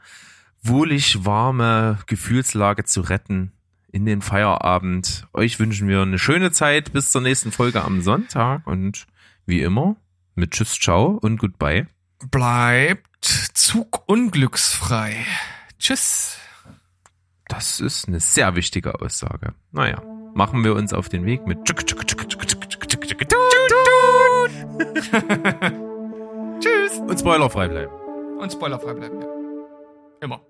wohlig warme Gefühlslage zu retten in den Feierabend. Euch wünschen wir eine schöne Zeit bis zur nächsten Folge am Sonntag und wie immer mit Tschüss, Ciao und Goodbye. bleibt zugunglücksfrei. Tschüss. Das ist eine sehr wichtige Aussage. Naja, machen wir uns auf den Weg mit Tschüss. und spoilerfrei bleiben. Und spoilerfrei bleiben, ja. Immer.